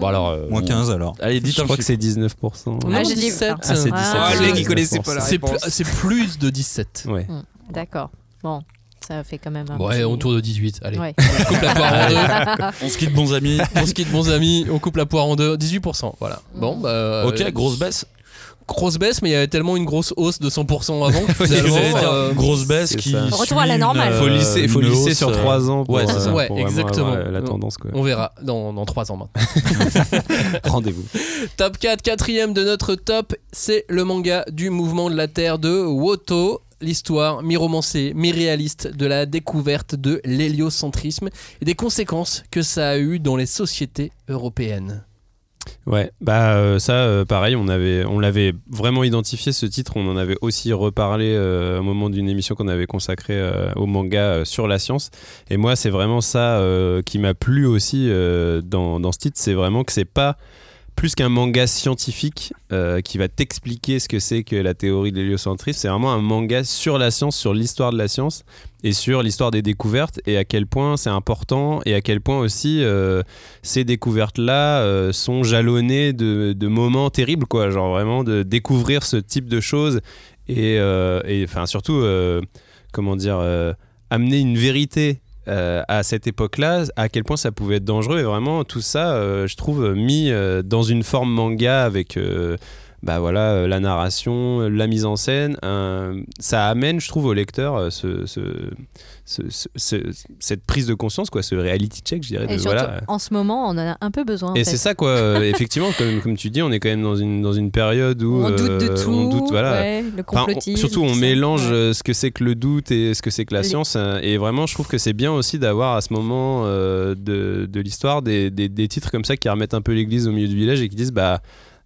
Bon alors. euh, Moins on- 15 alors. Allez, dites Je crois que c'est 19%. Non, Ah, j'ai dit 17. Ah, c'est 17. Ah, le mec, il connaissait pas la plus, c'est plus de 17. Ouais. D'accord. Bon, ça fait quand même un Ouais, autour de 18. Allez, Ouais. on coupe la poire en deux. [LAUGHS] On se quitte, bons amis. On se quitte, bons amis. On coupe la poire en deux. 18%. Voilà. Bon, bah. Ok, euh, grosse baisse. grosse baisse, mais il y avait tellement une grosse hausse de 100% avant finalement, [LAUGHS] euh, grosse baisse qui. Retour à la normale. faut euh, lisser, il faut lisser hausse, sur euh, 3 ans pour, ouais, euh. Ouais, pour exactement. la tendance. Quoi. on verra dans, dans 3 ans maintenant. [LAUGHS] Rendez-vous. Top 4, quatrième de notre top, c'est le manga du mouvement de la Terre de Woto. L'histoire mi-romancée, mi-réaliste de la découverte de l'héliocentrisme et des conséquences que ça a eu dans les sociétés européennes. Ouais, bah euh, ça, euh, pareil, on avait, on l'avait vraiment identifié ce titre. On en avait aussi reparlé euh, au moment d'une émission qu'on avait consacrée au manga sur la science. Et moi, c'est vraiment ça qui m'a plu aussi dans, dans ce titre. C'est vraiment que c'est pas plus qu'un manga scientifique euh, qui va t'expliquer ce que c'est que la théorie de l'héliocentrisme. C'est vraiment un manga sur la science, sur l'histoire de la science et sur l'histoire des découvertes et à quel point c'est important et à quel point aussi euh, ces découvertes-là euh, sont jalonnées de, moments terribles, quoi. Genre vraiment de découvrir ce type de choses et, et enfin surtout, comment dire, amener une vérité. Euh, à cette époque-là, à quel point ça pouvait être dangereux. Et vraiment tout ça, euh, je trouve mis euh, dans une forme manga avec bah voilà, la narration, la mise en scène, ça amène, je trouve, au lecteur ce- ce- ce- ce- cette prise de conscience, quoi, ce reality check, je dirais. Et de, surtout, voilà. en ce moment, on en a un peu besoin. Et c'est ça, quoi. euh, effectivement, comme, comme tu dis, on est quand même dans une, dans une période où on doute de euh, tout. on doute, voilà. ouais, le Enfin, on- complotisme. surtout, on mélange Ouais. euh, ce que c'est que le doute et ce que c'est que la Les- science. euh, Et vraiment, je trouve que c'est bien aussi d'avoir à ce moment euh, de, de l'histoire des, des- des titres comme ça qui remettent un peu l'église au milieu du village et qui disent bah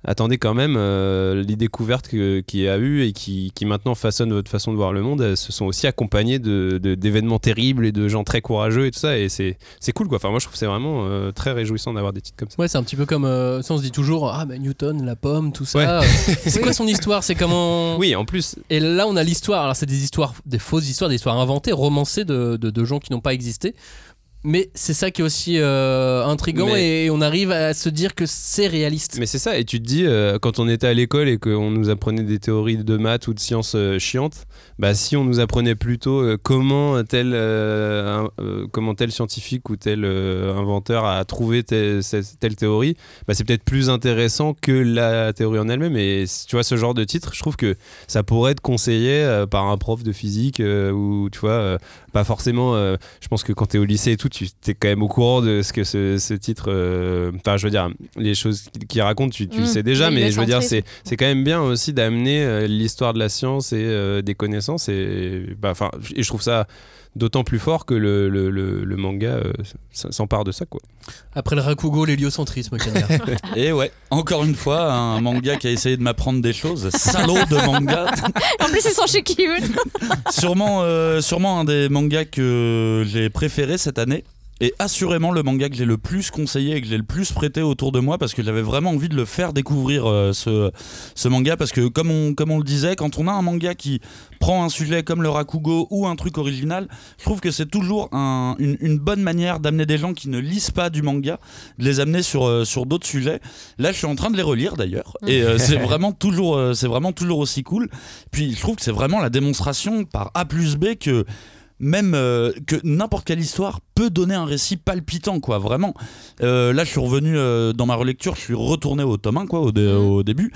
attendez quand même, euh, les découvertes qu'il y a eu et qui, qui maintenant façonnent votre façon de voir le monde, elles se sont aussi accompagnées de- de- d'événements terribles et de gens très courageux et tout ça. Et c'est cool, quoi. Enfin, moi, je trouve que c'est vraiment euh, très réjouissant d'avoir des titres comme ça. Ouais, c'est un petit peu comme euh, ça, on se dit toujours ah mais Newton, la pomme, tout ça. Ouais. c'est [LAUGHS] quoi son histoire? C'est comment [LAUGHS] Oui, en plus, Et là, on a l'histoire. Alors, c'est des histoires, des fausses histoires, des histoires inventées, romancées de, de, de gens qui n'ont pas existé. Mais c'est ça qui est aussi euh, intriguant Mais- et on arrive à se dire que c'est réaliste. Mais c'est ça, et tu te dis, euh, quand on était à l'école et qu'on nous apprenait des théories de maths ou de sciences euh, chiantes, bah si on nous apprenait plutôt euh, comment, tel, euh, un- comment tel scientifique ou tel inventeur a trouvé telle, théorie, bah c'est peut-être plus intéressant que la théorie en elle-même. Et tu vois, ce genre de titre, je trouve que ça pourrait être conseillé par un prof de physique ou tu vois, pas forcément. euh, je pense que quand tu es au lycée et tout, tu es quand même au courant de ce que ce, ce titre. euh, Enfin, je veux dire, les choses qu'il raconte, tu, tu le Mmh, sais déjà, mais je veux dire, c'est c'est quand même bien aussi d'amener euh, l'histoire de la science et des connaissances. Et, bah, enfin, et je trouve ça d'autant plus fort que le, le, le- le manga euh, s'empare de ça, quoi. Après le rakugo, l'héliocentrisme. [LAUGHS] Et ouais, encore une fois, un manga qui a essayé de m'apprendre des choses. Salaud de manga. [LAUGHS] En plus, ils sont chez Kiyun. sûrement, euh, sûrement un des mangas que j'ai préféré cette année. Et assurément le manga que j'ai le plus conseillé et que j'ai le plus prêté autour de moi parce que j'avais vraiment envie de le faire découvrir euh, ce, ce manga parce que comme on, comme on le disait, quand on a un manga qui prend un sujet comme le Rakugo ou un truc original, je trouve que c'est toujours un- une, une bonne manière d'amener des gens qui ne lisent pas du manga, de les amener sur, euh, sur d'autres sujets. Là, je suis en train de les relire d'ailleurs et euh, [LAUGHS] c'est vraiment toujours c'est vraiment toujours aussi cool. Puis je trouve que c'est vraiment la démonstration par A plus B que même euh, que n'importe quelle histoire peut donner un récit palpitant quoi vraiment Euh, là je suis revenu euh, dans ma relecture je suis retourné au tome 1 quoi au, dé- Mhm. au début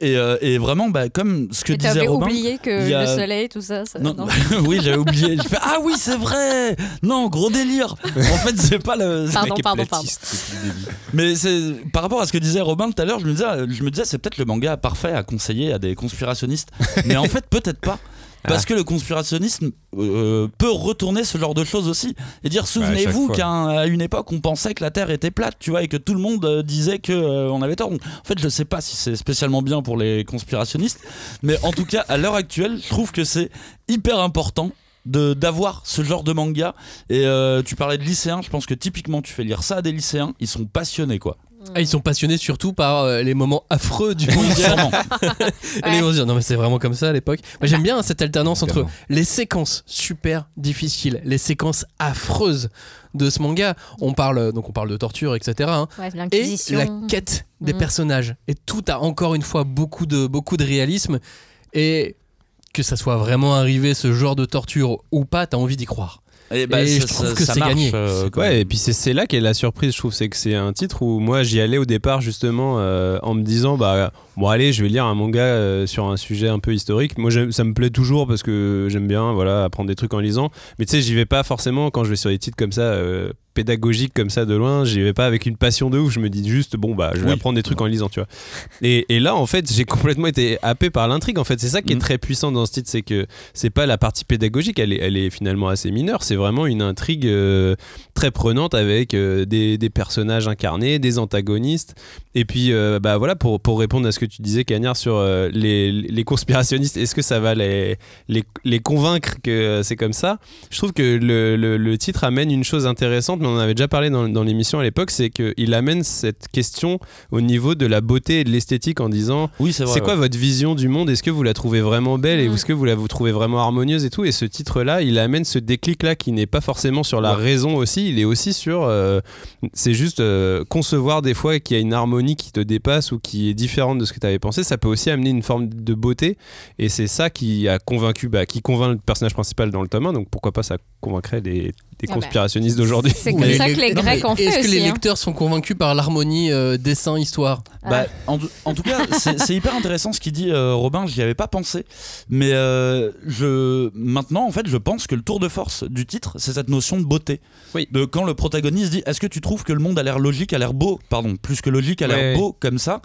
et, euh, et vraiment bah, comme ce que Et disait t'avais Robin oublié que a- le soleil, tout ça. ça- non, non. [LAUGHS] oui j'avais oublié je fais ah oui c'est vrai non gros délire en fait c'est pas le Pardon, pardon, pardon. mais c'est par rapport à ce que disait Robin tout à l'heure, je me disais, je me disais, c'est peut-être le manga parfait à conseiller à des conspirationnistes. Mais en fait, peut-être pas. Parce que le conspirationnisme euh, peut retourner ce genre de choses aussi et dire souvenez-vous fois. qu'à une époque on pensait que la Terre était plate, tu vois, et que tout le monde euh, disait que euh, on avait tort. Donc, en fait, je sais pas si c'est spécialement bien pour les conspirationnistes, mais en tout cas, à l'heure actuelle, je trouve que c'est hyper important d'avoir ce genre de manga et euh, tu parlais de lycéens je pense que typiquement tu fais lire ça à des lycéens ils sont passionnés quoi Ah, ils sont passionnés surtout par euh, les moments affreux du. [LAUGHS] Et ils vont se dire non mais c'est vraiment comme ça à l'époque. Moi j'aime bien cette alternance entre les séquences super difficiles, les séquences affreuses de ce manga. On parle donc on parle de torture etc. hein. Ouais, et l'Inquisition. la quête des Mhm. personnages. Et tout a encore une fois beaucoup de, beaucoup de réalisme. Et que ça soit vraiment arrivé ce genre de torture ou pas, t'as envie d'y croire. Et, bah, Et ça- je trouve ça- que ça c'est marche, gagné. euh, Ouais, et puis c'est c'est là qu'est la surprise, je trouve. C'est que c'est un titre où moi j'y allais au départ justement euh, en me disant, bah bon allez, je vais lire un manga euh, sur un sujet un peu historique. Moi, ça me plaît toujours parce que j'aime bien, voilà, apprendre des trucs en lisant. Mais tu sais, j'y vais pas forcément quand je vais sur des titres comme ça. euh, pédagogiques comme ça de loin j'y vais pas avec une passion de ouf je me dis juste bon bah je vais Oui. apprendre des trucs en lisant tu vois et, et là en fait j'ai complètement été happé par l'intrigue en fait c'est ça qui est Mhm. très puissant dans ce titre c'est que c'est pas la partie pédagogique elle est, elle est finalement assez mineure c'est vraiment une intrigue euh, très prenante avec des, des personnages incarnés des antagonistes et puis bah voilà pour, pour répondre à ce que tu disais Cagnard sur euh, les, les conspirationnistes est-ce que ça va les, les, les convaincre que c'est comme ça? Je trouve que le, le- le titre amène une chose intéressante mais on en avait déjà parlé dans, dans l'émission à l'époque c'est qu'il amène cette question au niveau de la beauté et de l'esthétique en disant Oui, c'est vrai. c'est quoi ouais. votre vision du monde? Est-ce que vous la trouvez vraiment belle et Mm. est-ce que vous la vous trouvez vraiment harmonieuse et tout? Et ce titre-là, il amène ce déclic-là qui n'est pas forcément sur la Ouais. raison aussi, il est aussi sur. euh, c'est juste euh, concevoir des fois qu'il y a une harmonie qui te dépasse ou qui est différente de ce que tu avais pensé. Ça peut aussi amener une forme de beauté et c'est ça qui a convaincu, bah, qui convainc le personnage principal dans le tome 1. Donc pourquoi pas ça convaincrait des, Ah bah. conspirationnistes d'aujourd'hui C'est comme Mais ça que les Grecs ont fait Est-ce que les hein. lecteurs sont convaincus par l'harmonie euh, dessin-histoire Bah, en, en tout cas, c'est hyper intéressant ce qu'il dit euh, Robin, j'y avais pas pensé. Mais euh, je, maintenant, en fait, je pense que le tour de force du titre, c'est cette notion de beauté. Oui. De quand le protagoniste dit Est-ce que tu trouves que le monde a l'air logique, a l'air beau? Pardon, plus que logique, a l'air Ouais. beau comme ça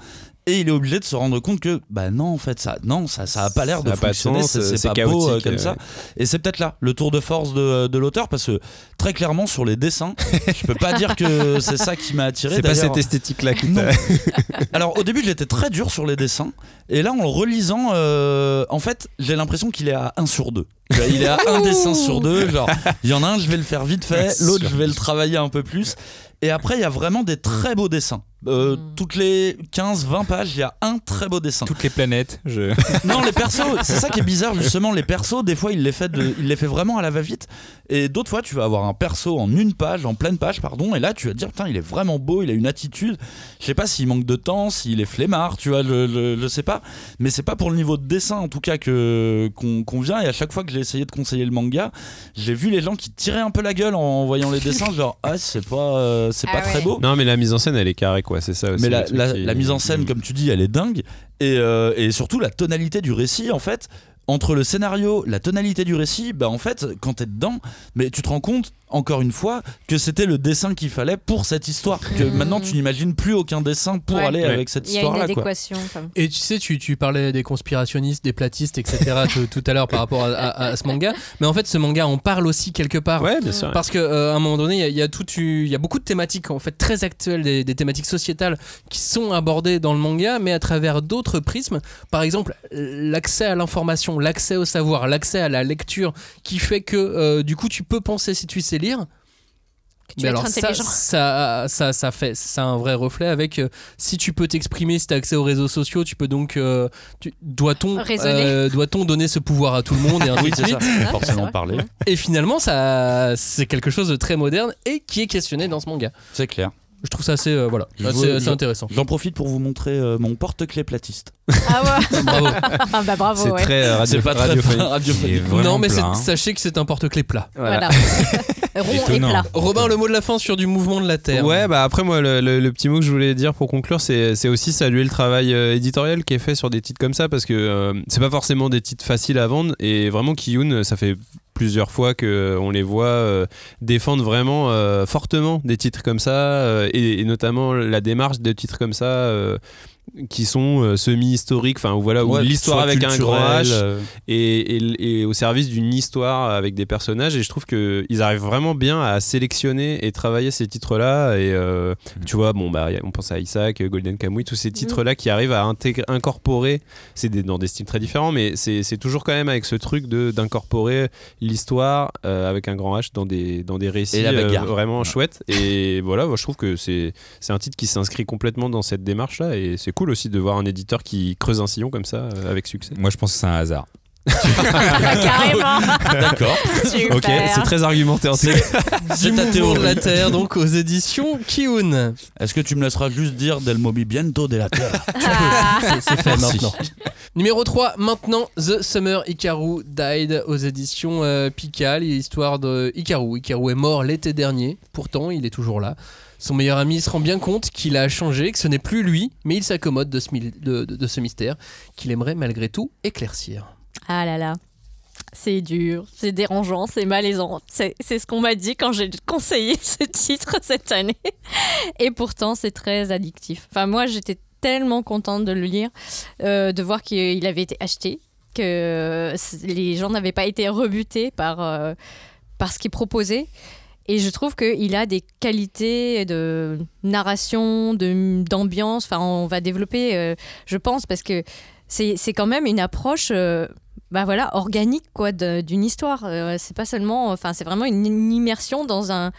et il est obligé de se rendre compte que bah non en fait ça non ça ça a pas l'air de fonctionner c'est pas beau euh, comme ça et c'est peut-être là le tour de force de, de l'auteur parce que très clairement sur les dessins. [LAUGHS] Je peux pas dire que c'est ça qui m'a attiré C'est pas cette esthétique-là qui t'a- [LAUGHS] Alors au début j'étais très dur sur les dessins. Et là en le relisant euh, en fait j'ai l'impression qu'il est à 1 sur 2. Il est à un dessin sur deux, genre il y en a un je vais le faire vite fait, l'autre je vais le travailler un peu plus. Et après il y a vraiment des très beaux dessins. Euh, toutes les 15-20 pages, il y a un très beau dessin. Toutes les planètes. Je... [LAUGHS] Non, les persos, c'est ça qui est bizarre justement. Les persos, des fois, il les fait, de, il les fait vraiment à la va-vite. Et d'autres fois, tu vas avoir un perso en une page, en pleine page, pardon. Et là, tu vas te dire, putain, il est vraiment beau, il a une attitude. Je sais pas s'il manque de temps, s'il est flemmard, tu vois, je, je, je sais pas. Mais c'est pas pour le niveau de dessin, en tout cas, que qu'on qu'on vient. Et à chaque fois que j'ai essayé de conseiller le manga, j'ai vu les gens qui tiraient un peu la gueule en voyant les dessins, genre, ah, c'est pas, euh, c'est Ah pas très beau. Non, mais la mise en scène, elle est carrée, quoi. C'est ça aussi. Mais le la, truc la- qui- la mise en scène, comme tu dis, elle est dingue. Et, euh, et surtout, la tonalité du récit, en fait, entre le scénario, la tonalité du récit, bah en fait, quand t'es dedans, mais tu te rends compte, encore une fois, que c'était le dessin qu'il fallait pour cette histoire. Que Mhm. maintenant, tu n'imagines plus aucun dessin pour Ouais. aller Ouais. avec cette Il y a une histoire-là. Et tu sais, tu, tu parlais des conspirationnistes, des platistes, etc. [LAUGHS] tout, à l'heure par rapport à, à- à ce manga. Mais en fait, ce manga en parle aussi quelque part. Ouais, bien sûr. Parce qu'à un moment donné, il y a- il y, a toute une- il y a beaucoup de thématiques en fait très actuelles, des, des thématiques sociétales qui sont abordées dans le manga, mais à travers d'autres prismes. Par exemple, l'accès à l'information, l'accès au savoir, l'accès à la lecture, qui fait que euh, du coup, tu peux penser si tu sais lire. Que tu Mais alors ça, ça, ça, ça fait, ça a un vrai reflet avec euh, si tu peux t'exprimer, si tu as accès aux réseaux sociaux, tu peux donc, euh, doit-on, euh, doit-on donner ce pouvoir à tout le monde et [LAUGHS] ainsi Oui, de c'est suite. Forcément parler. Et finalement, ça, c'est quelque chose de très moderne et qui est questionné dans ce manga. C'est clair. Je trouve ça assez, euh, voilà, je- intéressant. J'en profite pour vous montrer euh, mon porte-clés platiste. Ah ouais. [LAUGHS] Bravo. Ah bah bravo. C'est ouais. très euh, radio- C'est pas très radiophonique. non, mais c'est- plat, hein. sachez que c'est un porte-clés plat. Voilà. [LAUGHS] Rond et plat. Robin, le mot de la fin sur du mouvement de la Terre. Ouais, bah après moi le, le- le petit mot que je voulais dire pour conclure, c'est c'est aussi saluer le travail euh, éditorial qui est fait sur des titres comme ça parce que euh, c'est pas forcément des titres faciles à vendre et vraiment Kiyun, ça fait plusieurs fois que euh, on les voit euh, défendre vraiment euh, fortement des titres comme ça et, notamment la démarche de titres comme ça qui sont euh, semi-historiques, enfin ou voilà où Ouais, l'histoire avec un grand H et, et- et au service d'une histoire avec des personnages et je trouve que ils arrivent vraiment bien à sélectionner et travailler ces titres là et euh, tu vois bon bah on pense à Isaac Golden Kamuy tous ces titres là qui arrivent à intégrer incorporer c'est dans des styles très différents mais c'est toujours quand même avec ce truc de d'incorporer l'histoire euh, avec un grand H dans des dans des récits Et euh, vraiment chouettes et voilà moi, je trouve que c'est c'est un titre qui s'inscrit complètement dans cette démarche là et c'est cool aussi de voir un éditeur qui creuse un sillon comme ça euh, avec succès Moi, je pense que c'est un hasard. Carrément. D'accord. Super. Ok, c'est très argumenté en cas. C'est Du ta mouvement de la théorie. Terre, donc aux éditions Kiun. Est-ce que tu me laisseras juste dire Del Movimiento de la Terre? Ah. C'est c'est fait Merci. maintenant. Numéro 3, maintenant, The Summer Hikaru Died aux éditions euh, Pika, l'histoire de Hikaru. Hikaru est mort l'été dernier, pourtant il est toujours là. Son meilleur ami se rend bien compte qu'il a changé, que ce n'est plus lui, mais il s'accommode de, ce mi- de- de- de ce mystère qu'il aimerait malgré tout éclaircir. Ah là là. C'est dur, c'est dérangeant, c'est malaisant. C'est ce qu'on m'a dit quand j'ai conseillé [LAUGHS] ce titre cette année. Et pourtant, c'est très addictif. Enfin, moi, j'étais tellement contente de le lire, euh, de voir qu'il avait été acheté, que les gens n'avaient pas été rebutés par, euh, par ce qu'il proposait. Et je trouve qu'il a des qualités de narration, d'ambiance. Enfin, on va développer, euh, je pense, parce que c'est quand même une approche euh, bah voilà, organique quoi, d'une histoire. Euh, c'est pas seulement. Enfin, c'est vraiment une, immersion dans un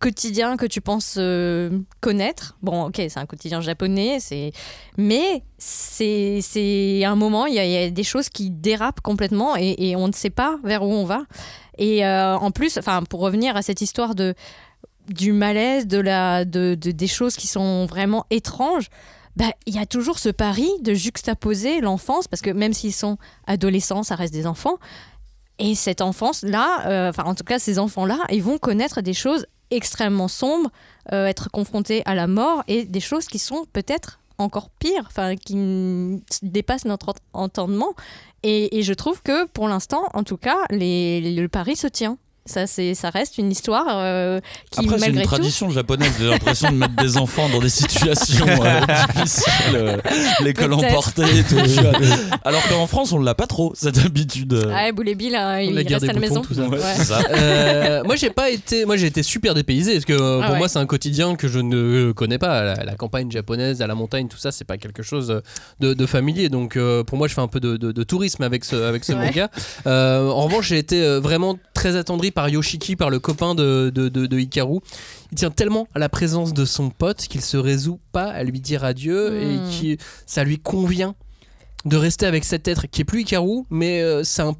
quotidien que tu penses euh, connaître. Bon, ok, c'est un quotidien japonais, c'est mais c'est c'est un moment, il y, a- des choses qui dérapent complètement et, on ne sait pas vers où on va. Et en plus, enfin, pour revenir à cette histoire de du malaise, de la, de- des choses qui sont vraiment étranges. Bah, il y a toujours ce pari de juxtaposer l'enfance, parce que même s'ils sont adolescents, ça reste des enfants. Et cette enfance-là, euh, enfin en tout cas ces enfants-là, ils vont connaître des choses extrêmement sombres, euh, être confrontés à la mort et des choses qui sont peut-être encore pires, enfin qui dépassent notre ent- entendement. Et, je trouve que pour l'instant, en tout cas, le pari se tient. Ça, c'est, ça reste une histoire euh, qui, Après, c'est une malgré tout, tradition japonaise, j'ai l'impression de mettre des enfants dans des [LAUGHS] situations euh, difficiles, euh, l'école emportée et tout. Alors qu'en France, on l'a pas trop, cette habitude. euh. Ouais, Boulet Bill, hein, il reste à la boutons, maison. tout ça. Ouais, Ouais. c'est ça. [LAUGHS] Euh, moi j'ai pas été moi j'ai été super dépaysé parce que euh, Ah pour ouais. moi c'est un quotidien que je ne connais pas la, la campagne japonaise à la montagne tout ça c'est pas quelque chose de, de familier donc euh, pour moi je fais un peu de, de- de tourisme avec ce avec ce Ouais. manga Euh, en revanche j'ai été vraiment très attendri par Yoshiki par le copain de, de, de- de Hikaru il tient tellement à la présence de son pote qu'il se résout pas à lui dire adieu Hmm. et qui ça lui convient de rester avec cet être qui est plus Hikaru mais euh, c'est un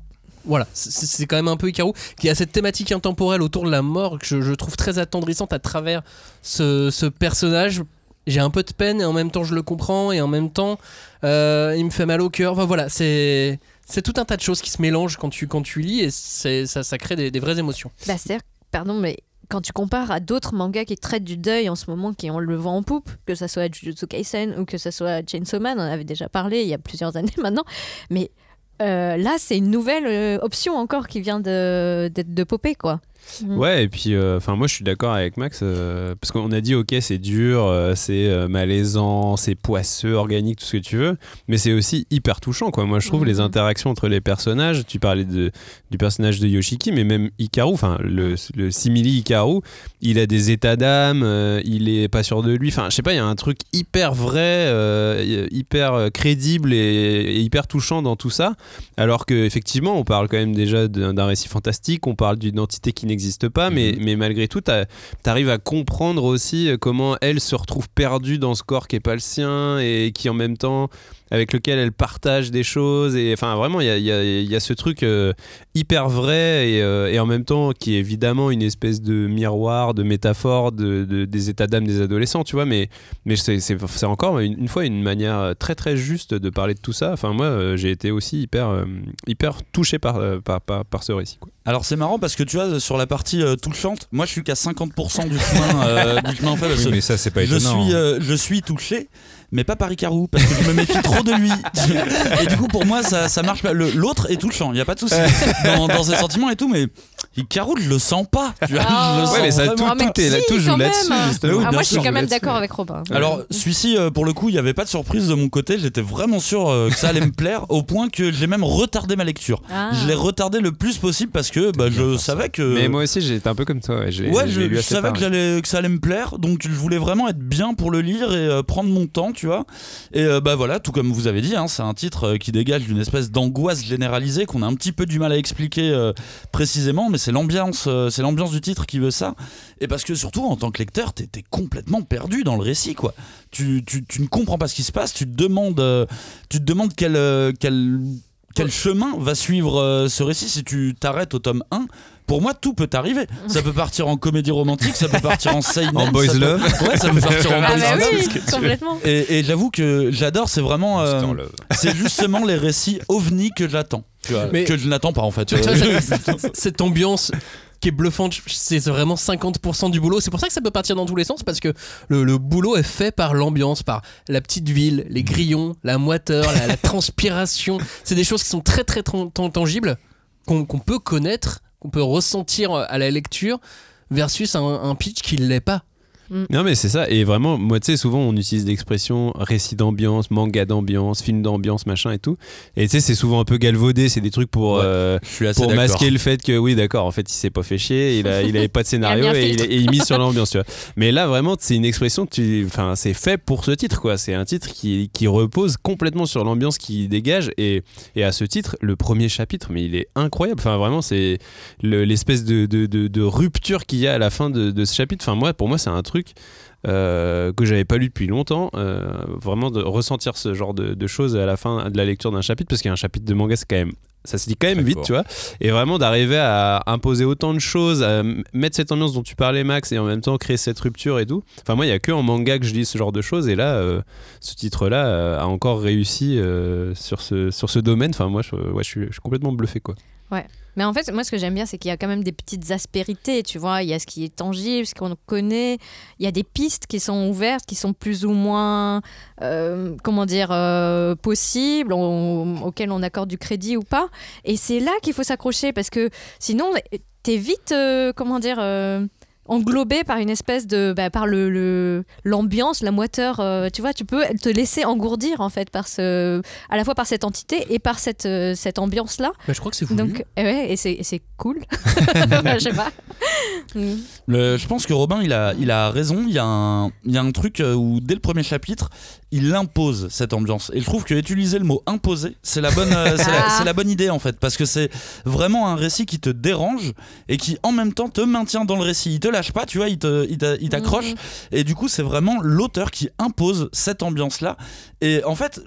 voilà, c'est quand même un peu Hikaru qui a cette thématique intemporelle autour de la mort que je, je trouve très attendrissante à travers ce, ce personnage. J'ai un peu de peine et en même temps je le comprends et en même temps euh, il me fait mal au cœur. Enfin voilà, c'est c'est tout un tas de choses qui se mélangent quand tu quand tu lis et c'est ça, ça crée des, vraies émotions. Bah, c'est-à-dire, pardon, mais quand tu compares à d'autres mangas qui traitent du deuil en ce moment, qui ont le vent en poupe, que ça soit Jujutsu Kaisen ou que ça soit Chainsaw Man, on avait déjà parlé il y a plusieurs années [LAUGHS] maintenant, mais euh, là, c'est une nouvelle euh, option encore qui vient de, de, de popper, quoi. Mm. Ouais, et puis, euh, enfin, moi, je suis d'accord avec Max euh, parce qu'on a dit, ok, c'est dur, euh, c'est malaisant, c'est poisseux, organique, tout ce que tu veux, mais c'est aussi hyper touchant, quoi. Moi, je trouve les interactions entre les personnages. Tu parlais de, du personnage de Yoshiki, mais même Hikaru, enfin, le, le simili Hikaru, il a des états d'âme, il est pas sûr de lui. Enfin, je sais pas, il y a un truc hyper vrai, hyper crédible et, et hyper touchant dans tout ça. Alors que effectivement, on parle quand même déjà d'un d'un récit fantastique, on parle d'une entité qui n'existe pas, mais, mais malgré tout, tu arrives à comprendre aussi euh, comment elle se retrouve perdue dans ce corps qui est pas le sien et qui en même temps avec lequel elle partage des choses et enfin vraiment il y a, il y a- il y a ce truc euh, hyper vrai et, euh, et en même temps qui est évidemment une espèce de miroir de métaphore de, de- des états d'âme des adolescents tu vois mais mais c'est encore une, une fois une manière très très juste de parler de tout ça enfin moi euh, j'ai été aussi hyper euh, hyper touché par, euh, par, par, par ce récit quoi. Alors c'est marrant parce que tu vois, sur la partie euh, touchante, moi je suis qu'à 50% du chemin, euh, du chemin en fait. parce Oui, que mais ça, c'est pas je étonnant. suis, euh, je suis touché, mais pas par Icarou, parce que je me méfie trop de lui. Et du coup, pour moi, ça, ça marche pas. Le- L'autre est touchant, il n'y a pas de souci dans, dans ses sentiments et tout, mais Icarou, je le sens pas. Tu vois, Ah. je le Ouais, sens mais ça, vraiment tout, Ah, tout est là, si, tout joue quand là-dessus Ah, moi, je suis quand même d'accord avec Robin. Alors, celui-ci, euh, pour le coup, il n'y avait pas de surprise de mon côté. J'étais vraiment sûr euh, que ça allait me [LAUGHS] plaire, au point que j'ai même retardé ma lecture. Ah. Je l'ai retardé le plus possible parce que bah, je savais que. mais moi aussi j'étais un peu comme toi ouais, Ouais, je, savais que, j'allais- que ça allait me plaire, donc je voulais vraiment être bien pour le lire et euh, prendre mon temps, tu vois. Et euh, bah voilà, tout comme vous avez dit, hein, c'est un titre qui dégage d'une espèce d'angoisse généralisée qu'on a un petit peu du mal à expliquer euh, précisément, mais c'est l'ambiance, euh, c'est l'ambiance du titre qui veut ça. Et parce que surtout, en tant que lecteur, t'es t'es complètement perdu dans le récit, quoi. Tu, tu, tu ne comprends pas ce qui se passe, tu te demandes, euh, tu te demandes quelle, euh, quelle quel chemin va suivre ce récit si tu t'arrêtes au tome 1 pour moi, tout peut arriver. Ça peut partir en comédie romantique, ça peut partir en seinen, En boys ça peut- love. Ouais, ça peut partir en Ah boys bah love. oui, complètement. Et, et j'avoue que j'adore, c'est vraiment. euh, c'est justement les récits ovni que j'attends. Vois, Mais- que je n'attends pas en fait. [LAUGHS] Cette- ambiance qui est bluffante, c'est vraiment 50% du boulot. C'est pour ça que ça peut partir dans tous les sens parce que le, le boulot est fait par l'ambiance, par la petite ville, les grillons, la moiteur, la, la [LAUGHS] transpiration. C'est des choses qui sont très très tangibles, qu'on qu'on peut connaître, qu'on peut ressentir à la lecture, versus un, un pitch qui ne l'est pas. Non mais c'est ça. Et vraiment moi tu sais souvent on utilise l'expression récit d'ambiance, manga d'ambiance, film d'ambiance machin et tout. Et tu sais c'est souvent un peu galvaudé. C'est des trucs pour Ouais, euh, pour masquer le fait que oui d'accord en fait il s'est pas fait chier. Il a il avait pas de [LAUGHS] scénario Il et il, filtre. et il mise sur [LAUGHS] l'ambiance tu vois. Mais là vraiment c'est une expression tu enfin c'est fait pour ce titre quoi. C'est un titre qui, qui repose complètement sur l'ambiance qui dégage. Et, et à ce titre le premier chapitre mais il est incroyable. Enfin vraiment c'est le- l'espèce de, de, de- de rupture qu'il y a à la fin de, de ce chapitre. Enfin moi pour moi c'est un truc euh, que j'avais pas lu depuis longtemps euh, vraiment de ressentir ce genre de, de choses à la fin de la lecture d'un chapitre parce qu'un chapitre de manga c'est quand même ça se dit quand même Très vite court. tu vois. Et vraiment d'arriver à imposer autant de choses à mettre cette ambiance dont tu parlais Max et en même temps créer cette rupture et tout. Enfin moi il y a que en manga que je lis ce genre de choses et là euh, ce titre là a encore réussi euh, sur ce sur ce domaine. Enfin moi je, ouais, je, suis, je suis complètement bluffé quoi Mais en fait, moi, ce que j'aime bien, c'est qu'il y a quand même des petites aspérités, tu vois. Il y a ce qui est tangible, ce qu'on connaît. Il y a des pistes qui sont ouvertes, qui sont plus ou moins, euh, comment dire, euh, possibles, auxquelles on accorde du crédit ou pas. Et c'est là qu'il faut s'accrocher, parce que sinon, t'es vite, euh, comment dire... englobé par une espèce de bah, par le l'ambiance la moiteur euh, tu vois tu peux te laisser engourdir en fait par ce à la fois par cette entité et par cette euh, cette ambiance là Mais je crois que c'est voulu. donc, eh ouais, et c'est cool. [LAUGHS] je sais pas. Mm. Le- je pense que Robin, il a, il a raison. Il y a, un, il y a un truc euh, où, dès le premier chapitre, il impose cette ambiance. Et je trouve que utiliser le mot imposer, c'est la, bonne, euh, c'est la, Ah. c'est la bonne idée, en fait. Parce que c'est vraiment un récit qui te dérange et qui, en même temps, te maintient dans le récit. Il te lâche pas, tu vois, il t'accroche. Mhm. Et du coup, c'est vraiment l'auteur qui impose cette ambiance-là. Et en fait,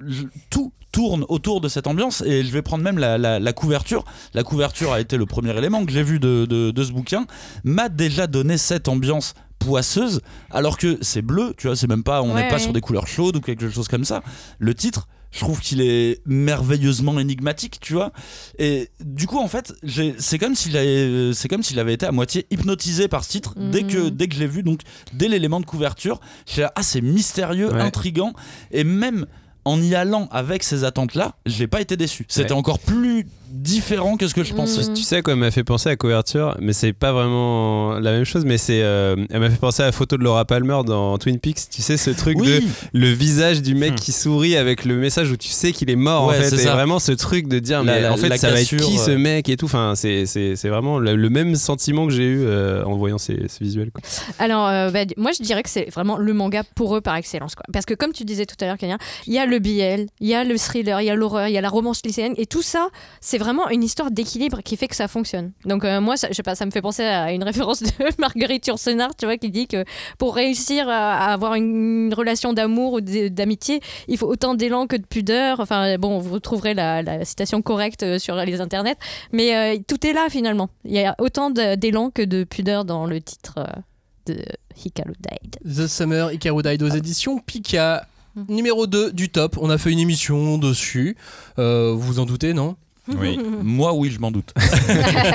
tout tourne autour de cette ambiance et je vais prendre même la, la- la couverture la couverture a été le premier élément que j'ai vu de, de- de ce bouquin m'a déjà donné cette ambiance poisseuse alors que c'est bleu tu vois c'est même pas on n'est Ouais, pas ouais. sur des couleurs chaudes ou quelque chose comme ça le titre je trouve qu'il est merveilleusement énigmatique, tu vois. Et du coup, en fait, j'ai- c'est comme s'il avait, c'est comme s'il avait été à moitié hypnotisé par ce titre dès que Mhm. dès que je l'ai vu. Donc, dès l'élément de couverture, j'ai ah c'est mystérieux, Ouais. intrigant, et même en y allant avec ces attentes-là, j'ai pas été déçu. C'était Ouais. encore plus différent que ce que je pensais. Mhm. Tu sais quoi, elle m'a fait penser à couverture, mais c'est pas vraiment la même chose, mais c'est. euh, elle m'a fait penser à la photo de Laura Palmer dans Twin Peaks. Tu sais, ce truc de le visage du mec Hmm. qui sourit avec le message où tu sais qu'il est mort Ouais, en fait. c'est Et ça. vraiment ce truc de dire, La- mais la- en fait, la ça va être qui ce euh. mec et tout. Enfin, c'est- c'est c'est vraiment le, le même sentiment que j'ai eu euh, en voyant ces, ces visuels. quoi. Alors, euh, bah, moi, je dirais que c'est vraiment le manga pour eux par excellence. Quoi. Parce que, comme tu disais tout à l'heure, Kenya, il y a le BL, il y a le thriller, il y a l'horreur, il y a la romance lycéenne. Et tout ça, c'est vraiment une histoire d'équilibre qui fait que ça fonctionne. Donc, euh, moi, ça, je sais pas, ça me fait penser à une [LAUGHS] référence de Marguerite Yourcenar, tu vois, qui dit que pour réussir à, avoir une relation d'amour ou d'amitié, il faut autant d'élan que de pudeur. Enfin, bon, vous trouverez la, la citation correcte euh, sur les internets. Mais euh, tout est là, finalement. Il y a autant d'élan que de pudeur dans le titre. euh, de Hikaru Died. The Summer Ikaru Died aux éditions Pika. Mhm. Numéro 2 du top. On a fait une émission dessus. Euh, vous vous en doutez, non? Oui. [LAUGHS] moi oui, je m'en doute.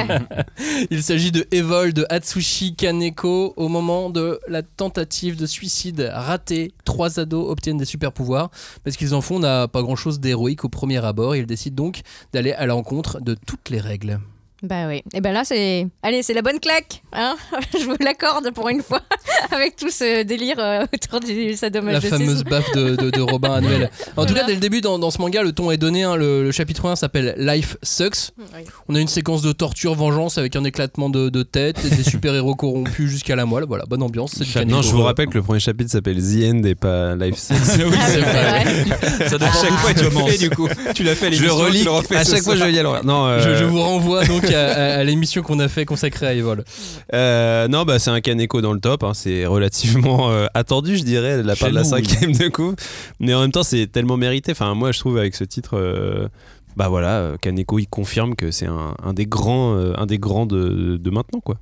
[LAUGHS] Il s'agit de Evol de Atsushi Kaneko. Au moment de la tentative de suicide ratée, trois ados obtiennent des super pouvoirs. Mais ce qu'ils en font n'a pas grand chose d'héroïque au premier abord. Ils décident donc d'aller à l'encontre de toutes les règles. Bah oui. Et ben là, c'est. Allez, c'est la bonne claque. Hein [LAUGHS] Je vous l'accorde pour une fois. [LAUGHS] Avec tout ce délire euh, autour du sadomasochisme. La fameuse baffe de, de- de Robin Annuel. En tout Voilà. cas, dès le début, dans, dans ce manga, le ton est donné. hein. le, le chapitre 1 s'appelle Life Sucks. Oui. On a une séquence de torture, vengeance avec un éclatement de, de tête, et des super-héros corrompus jusqu'à la moelle. Voilà, bonne ambiance. C'est Non, je vous rappelle que le premier chapitre s'appelle The End et pas Life [LAUGHS] oui, Ah c'est oui, vrai. Ça À dépend chaque fois, tu commences. fais du coup. Tu l'as fait à je le relis à chaque fois, je lis à l'envers. Non, Je, euh, je vous renvoie donc à, à- à l'émission qu'on a fait consacrée à Evol. Euh, non, bah c'est un Kaneko dans le top. hein. C'est relativement euh, attendu, je dirais, de la part de la oui. cinquième de coup. Mais en même temps, c'est tellement mérité. Enfin, moi, je trouve avec ce titre, euh, bah voilà, Kaneko il confirme que c'est un, un des grands, un des grands de, de maintenant quoi.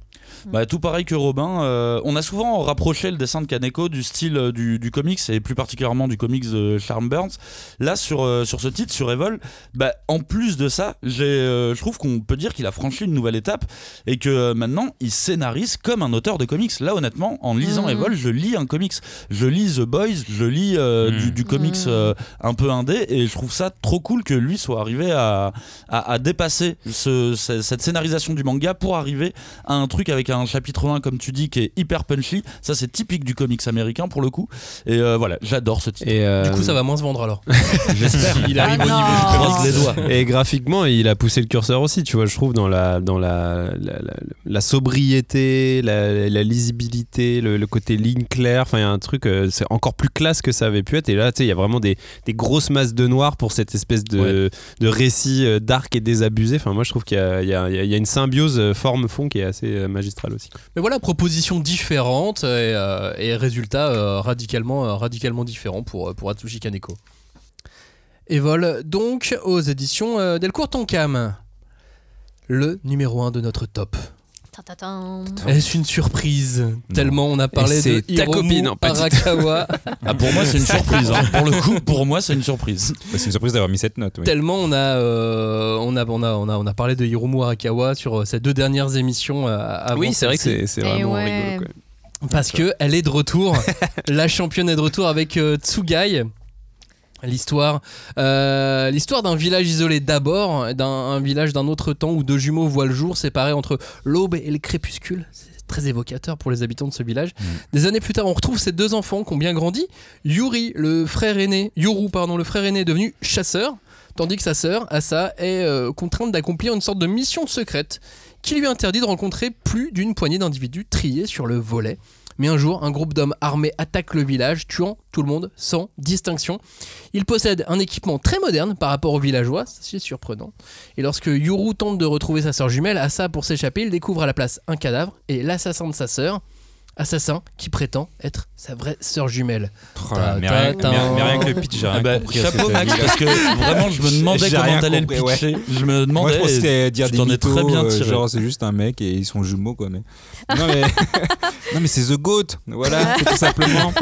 Bah, tout pareil que Robin. euh, on a souvent rapproché le dessin de Kaneko du style euh, du, du comics et plus particulièrement du comics de Charm Burns. Là, sur, euh, sur ce titre, sur Evol, bah, en plus de ça, euh, je trouve qu'on peut dire qu'il a franchi une nouvelle étape et que euh, maintenant il scénarise comme un auteur de comics. Là, honnêtement, en lisant Mhm. Evol, je lis un comics. Je lis The Boys, je lis euh, Mhm. du, du comics Mhm. euh, un peu indé et je trouve ça trop cool que lui soit arrivé à, à, à dépasser ce- ce- cette scénarisation du manga pour arriver à un truc avec un chapitre 1 comme tu dis qui est hyper punchy ça c'est typique du comics américain pour le coup et euh, voilà j'adore ce titre Et, euh, Du coup, ça va moins se vendre alors. [LAUGHS] j'espère Il arrive Ah au niveau du croise les doigts Et graphiquement, il a poussé le curseur aussi, tu vois, je trouve, dans la, dans la, la, la- la sobriété, la, la lisibilité, le, le côté ligne claire. Enfin, il y a un truc, euh, c'est encore plus classe que ça avait pu être. Et là, tu sais, il y a vraiment des, des grosses masses de noir pour cette espèce de, de récit dark et désabusé. Enfin, moi, je trouve qu'il y y a- il y a une symbiose forme-fond qui est assez euh, Mais voilà, proposition différente et, euh, résultat euh, radicalement, euh, radicalement différent pour, pour Atsushi Kaneko. Et vol donc aux éditions Delcourt Tonkam. Le numéro 1 de notre top. Est-ce une surprise Tellement on a parlé de ta Hiromu copine en. Arakawa. [LAUGHS] ah, pour moi c'est une surprise hein. pour le coup pour moi c'est une surprise Bah, c'est une surprise d'avoir mis cette note. oui. Tellement on a, euh, on, a, on, a, on, a, on a parlé de Hiromu Arakawa sur euh, ces deux dernières émissions. euh, avant Oui, c'est vrai que c'est Eh vraiment ouais. rigolo. Quoi. Parce que elle est de retour. [LAUGHS] la championne est de retour avec euh, Tsugai. L'histoire, euh, l'histoire d'un village isolé d'abord, d'un un village d'un autre temps où deux jumeaux voient le jour séparés entre l'aube et le crépuscule. C'est très évocateur pour les habitants de ce village. Des années plus tard, on retrouve ces deux enfants qui ont bien grandi. Yuri, le frère aîné, Yuru, pardon, le frère aîné est devenu chasseur, tandis que sa sœur, Asa, est euh, contrainte d'accomplir une sorte de mission secrète qui lui interdit de rencontrer plus d'une poignée d'individus triés sur le volet. Mais un jour, un groupe d'hommes armés attaque le village, tuant tout le monde sans distinction. Il possède un équipement très moderne par rapport aux villageois, c'est surprenant. Et lorsque Yuru tente de retrouver sa sœur jumelle, Asa, pour s'échapper, il découvre à la place un cadavre et l'assassin de sa sœur. Assassin qui prétend être sa vraie sœur jumelle. Oh là, mais, rien, ta- mais- mais rien que le pitch, j'ai rien Ah bah, chapeau Max parce que vraiment je me [LAUGHS] demandais comment rien t'allais le compris, ouais. pitcher je me Moi, demandais je pensais que c'était dire tu des mythos, très bien euh, tiré. genre c'est juste un mec et ils sont jumeaux quoi. Mais [LAUGHS] non mais [LAUGHS] non mais c'est The Goat, voilà, c'est tout simplement.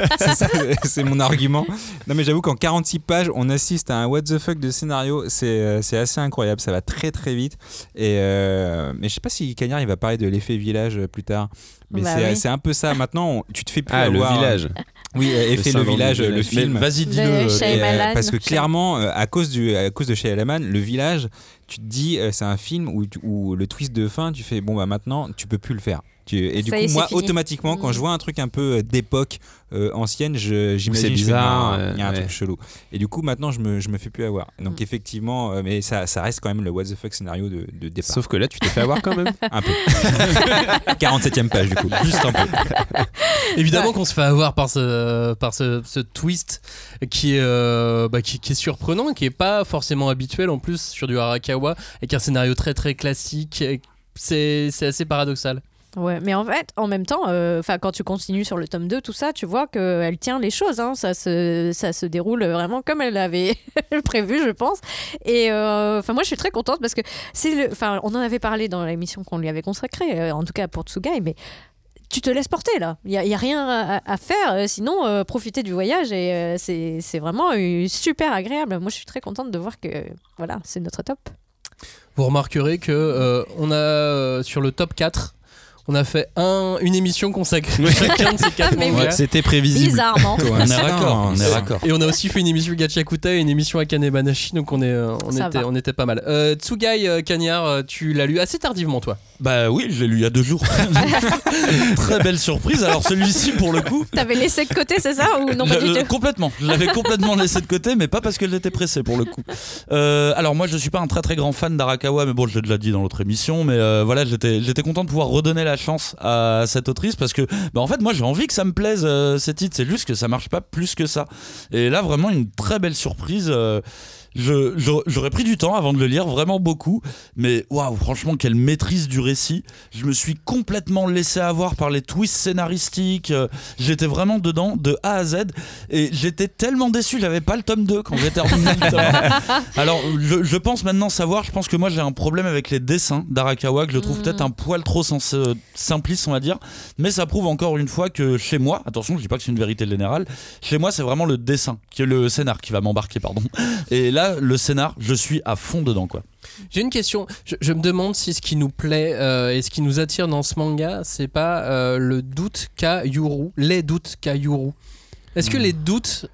C'est mon argument. Non mais j'avoue qu'en 46 pages, on assiste à un what the fuck de scénario. C'est euh, c'est assez incroyable, ça va très très vite. Et euh, mais je sais pas si Cagnard il va parler de l'effet village plus tard. Mais Bah c'est oui. un peu ça. Maintenant, tu te fais plus Ah, le avoir, village. Oui, effet le village, le village. Mais film. vas-y dis-le euh, parce que clairement, euh, à cause du, à cause de Shyamalan, le village, tu te dis, euh, c'est un film où, où le twist de fin, tu fais bon bah maintenant, tu peux plus le faire. Tu- et du Ça coup, est, moi, fini. automatiquement, quand Mm. je vois un truc un peu euh, d'époque euh, ancienne, je- j'imagine fais, bizarre, il y a un truc chelou. Et du coup, maintenant, je me, je me fais plus avoir. Donc Mm. effectivement, euh, mais ça, ça reste quand même le what the fuck scénario de, de départ. Sauf que là, tu t'es fait avoir quand même. [LAUGHS] un peu. [LAUGHS] 47ème page du coup. juste un peu [LAUGHS] Évidemment qu'on se fait avoir par ce, par ce, ce twist qui est, euh, bah, qui, qui est surprenant, qui est pas forcément habituel en plus sur du Arakawa, avec un scénario très très classique. C'est c'est assez paradoxal. Ouais, mais en fait, en même temps, euh, quand tu continues sur le tome 2, tout ça, tu vois qu'elle tient les choses. hein. Ça, se, ça se déroule vraiment comme elle l'avait [LAUGHS] prévu, je pense. Et euh, moi, je suis très contente parce que. Enfin, on en avait parlé dans l'émission qu'on lui avait consacrée, euh, en tout cas pour Tsugai, mais. Tu te laisses porter là, il n'y a, a rien à, faire, sinon euh, profiter du voyage et euh, c'est vraiment super agréable. Moi je suis très contente de voir que voilà, c'est notre top. Vous remarquerez que on a sur le top 4, on a fait un, une émission consacrée à chacun de ces quatre Mais oui. mangas. C'était prévisible. Bizarrement. on est raccord on est raccord Et on a aussi fait une émission Gachakuta et une émission Akane Banashi, donc on, est, euh, on, Ça était, va. on était pas mal. Euh, Tsugai Cagnard, euh, tu l'as lu assez tardivement, toi. bah oui je l'ai lu il y a deux jours [LAUGHS] très belle surprise alors celui-ci pour le coup T'avais laissé de côté, c'est ça Ou non, pas du tout complètement. Je l'avais complètement laissé de côté, mais pas parce que j'étais pressé pour le coup. Euh, alors moi, je suis pas un très très grand fan d'Arakawa, mais bon, je l'ai déjà dit dans l'autre émission. Mais euh, voilà, j'étais j'étais content de pouvoir redonner la chance à cette autrice parce que, bah, en fait, moi, j'ai envie que ça me plaise euh, ces titres. C'est juste que ça marche pas plus que ça. Et là, vraiment, une très belle surprise. euh, J'aurais pris du temps avant de le lire, vraiment beaucoup. Mais waouh, franchement, quelle maîtrise du récit. Je me suis complètement laissé avoir par les twists scénaristiques. Euh, J'étais vraiment dedans de A à Z. Et j'étais tellement déçu, j'avais pas le tome 2 quand j'ai terminé le tome 1. [LAUGHS] Alors, je, je pense maintenant savoir, je pense que moi j'ai un problème avec les dessins d'Arakawa, que je trouve peut-être un poil trop sens- euh, simpliste, on va dire. Mais ça prouve encore une fois que chez moi, attention, je dis pas que c'est une vérité générale, chez moi c'est vraiment le dessin, qui est le scénar qui va m'embarquer, pardon. Et là, le scénar, je suis à fond dedans, quoi. J'ai une question. Je, je me demande si ce qui nous plaît euh, et ce qui nous attire dans ce manga, c'est pas euh, le doute qu'a Yuru, les doutes qu'a Yuru. Est-ce que les doutes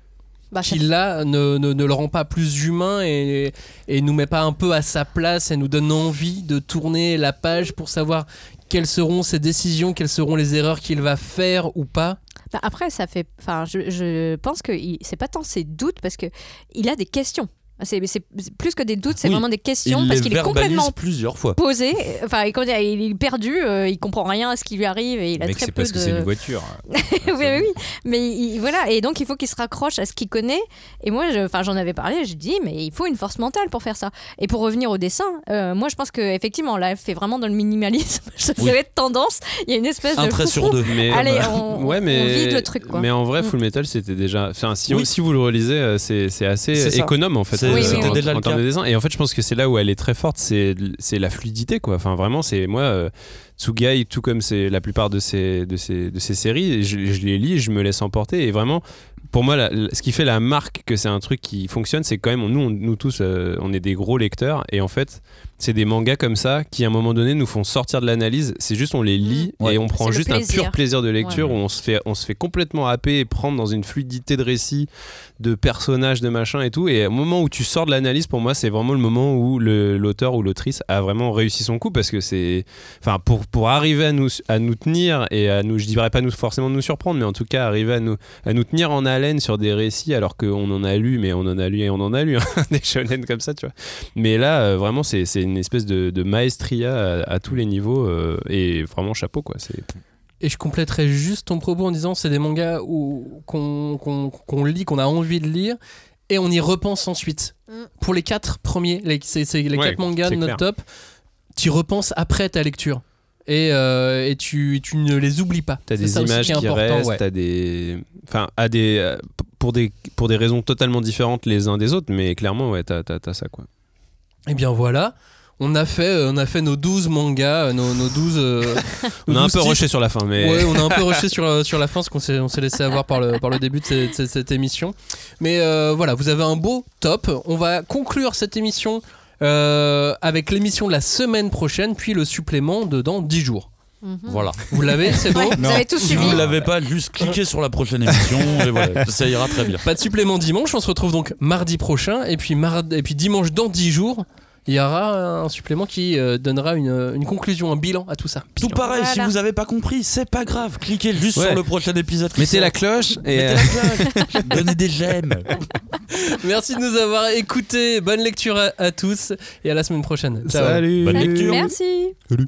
Bah, qu'il a ne, ne, ne le rend pas plus humain et, et nous met pas un peu à sa place et nous donne envie de tourner la page pour savoir quelles seront ses décisions, quelles seront les erreurs qu'il va faire ou pas? Bah, après, ça fait. Enfin, je, je pense que c'est pas tant ses doutes parce que il a des questions. C'est c'est plus que des doutes, c'est Oui. vraiment des questions Il parce qu'il est complètement plusieurs fois. posé. Enfin, il est perdu, euh, il comprend rien à ce qui lui arrive et il a Mec, très c'est peu parce de. que c'est une voiture. [LAUGHS] oui, oui, oui. Mais il- voilà, et donc il faut qu'il se raccroche à ce qu'il connaît. Et moi, je- enfin, j'en avais parlé, j'ai dit, mais il faut une force mentale pour faire ça. Et pour revenir au dessin, euh, moi, je pense que effectivement, là, elle fait vraiment dans le minimalisme. [LAUGHS] ça Oui. va être tendance. Il y a une espèce Un de trait foufou. sur deux. Mais, Allez, bah, on, [LAUGHS] ouais, mais, on vide le truc, quoi. mais en vrai, Mm. Full Metal, c'était déjà. Enfin, si, Oui. si vous le relisez, euh, c'est c'est assez C'est ça. économe en fait. C'est- euh, Oui, oui. déjà en le termes cas. de dessin. Et en fait, je pense que c'est là où elle est très forte, c'est c'est la fluidité, quoi. Enfin, vraiment, c'est moi. Tsugai, tout comme c'est la plupart de ces, de ces, de ces séries, je, je les lis, je me laisse emporter. Et vraiment, pour moi, la- la- ce qui fait la marque que c'est un truc qui fonctionne, c'est quand même, nous, on- nous tous, euh, on est des gros lecteurs. Et en fait, c'est des mangas comme ça qui, à un moment donné, nous font sortir de l'analyse. C'est juste, on les lit Mmh. Ouais. et on prend juste un pur plaisir de lecture Ouais. où on se, fait, on se fait complètement happer et prendre dans une fluidité de récit, de personnages, de machin et tout. Et au moment où tu sors de l'analyse, pour moi, c'est vraiment le moment où l'auteur ou l'autrice a vraiment réussi son coup parce que c'est. Enfin, pour, pour arriver à nous, à nous tenir et à nous, je dirais pas nous, forcément nous surprendre, mais en tout cas arriver à nous, à nous tenir en haleine sur des récits alors qu'on en a lu, mais on en a lu et on en a lu, hein, [LAUGHS] des shonen comme ça, tu vois. Mais là, euh, vraiment, c'est c'est une espèce de, de maestria à, à tous les niveaux euh, et vraiment chapeau, quoi. C'est. Et je compléterai juste ton propos en disant c'est des mangas où- qu'on lit, qu'on a envie de lire, et on y repense ensuite. Mm. Pour les quatre premiers, les, c'est, c'est les Ouais, quatre mangas de notre clair. top, tu y repenses après ta lecture. Et, euh, et tu, tu ne les oublies pas. T'as C'est des images qui restent, ouais. des, enfin, à des, euh, pour des, pour des raisons totalement différentes les uns des autres, mais clairement, ouais, t'as, t'as, t'as ça, quoi. Et bien voilà. On a fait, euh, on a fait nos 12 mangas, nos, nos 12. euh, [LAUGHS] On a un 12 peu titres. rushé sur la fin, mais. Ouais, on a un peu rushé [LAUGHS] sur, sur la fin, parce qu'on s'est, on s'est laissé avoir par le, par le début de cette, cette- cette émission. Mais euh, voilà, vous avez un beau top. On va conclure cette émission euh, avec l'émission de la semaine prochaine, puis le supplément de dans 10 jours. Mhm. Voilà. Vous l'avez, c'est bon Ouais, vous avez tout Si vous ne l'avez pas, juste cliquez sur la prochaine émission et voilà, ça ira très bien. Pas de supplément dimanche, on se retrouve donc mardi prochain, et puis, mard- et puis dimanche dans 10 jours. Il y aura un supplément qui euh, donnera une, une conclusion, un bilan à tout ça. Tout pareil, si vous avez pas compris, c'est pas grave. Cliquez juste Ouais. sur le prochain épisode. Mettez la cloche et. Mettez euh, la cloche. [LAUGHS] Donnez des j'aime. [LAUGHS] Merci de nous avoir écoutés. Bonne lecture à, à tous et à la semaine prochaine. Ciao. Salut. Bonne lecture. Merci. Salut.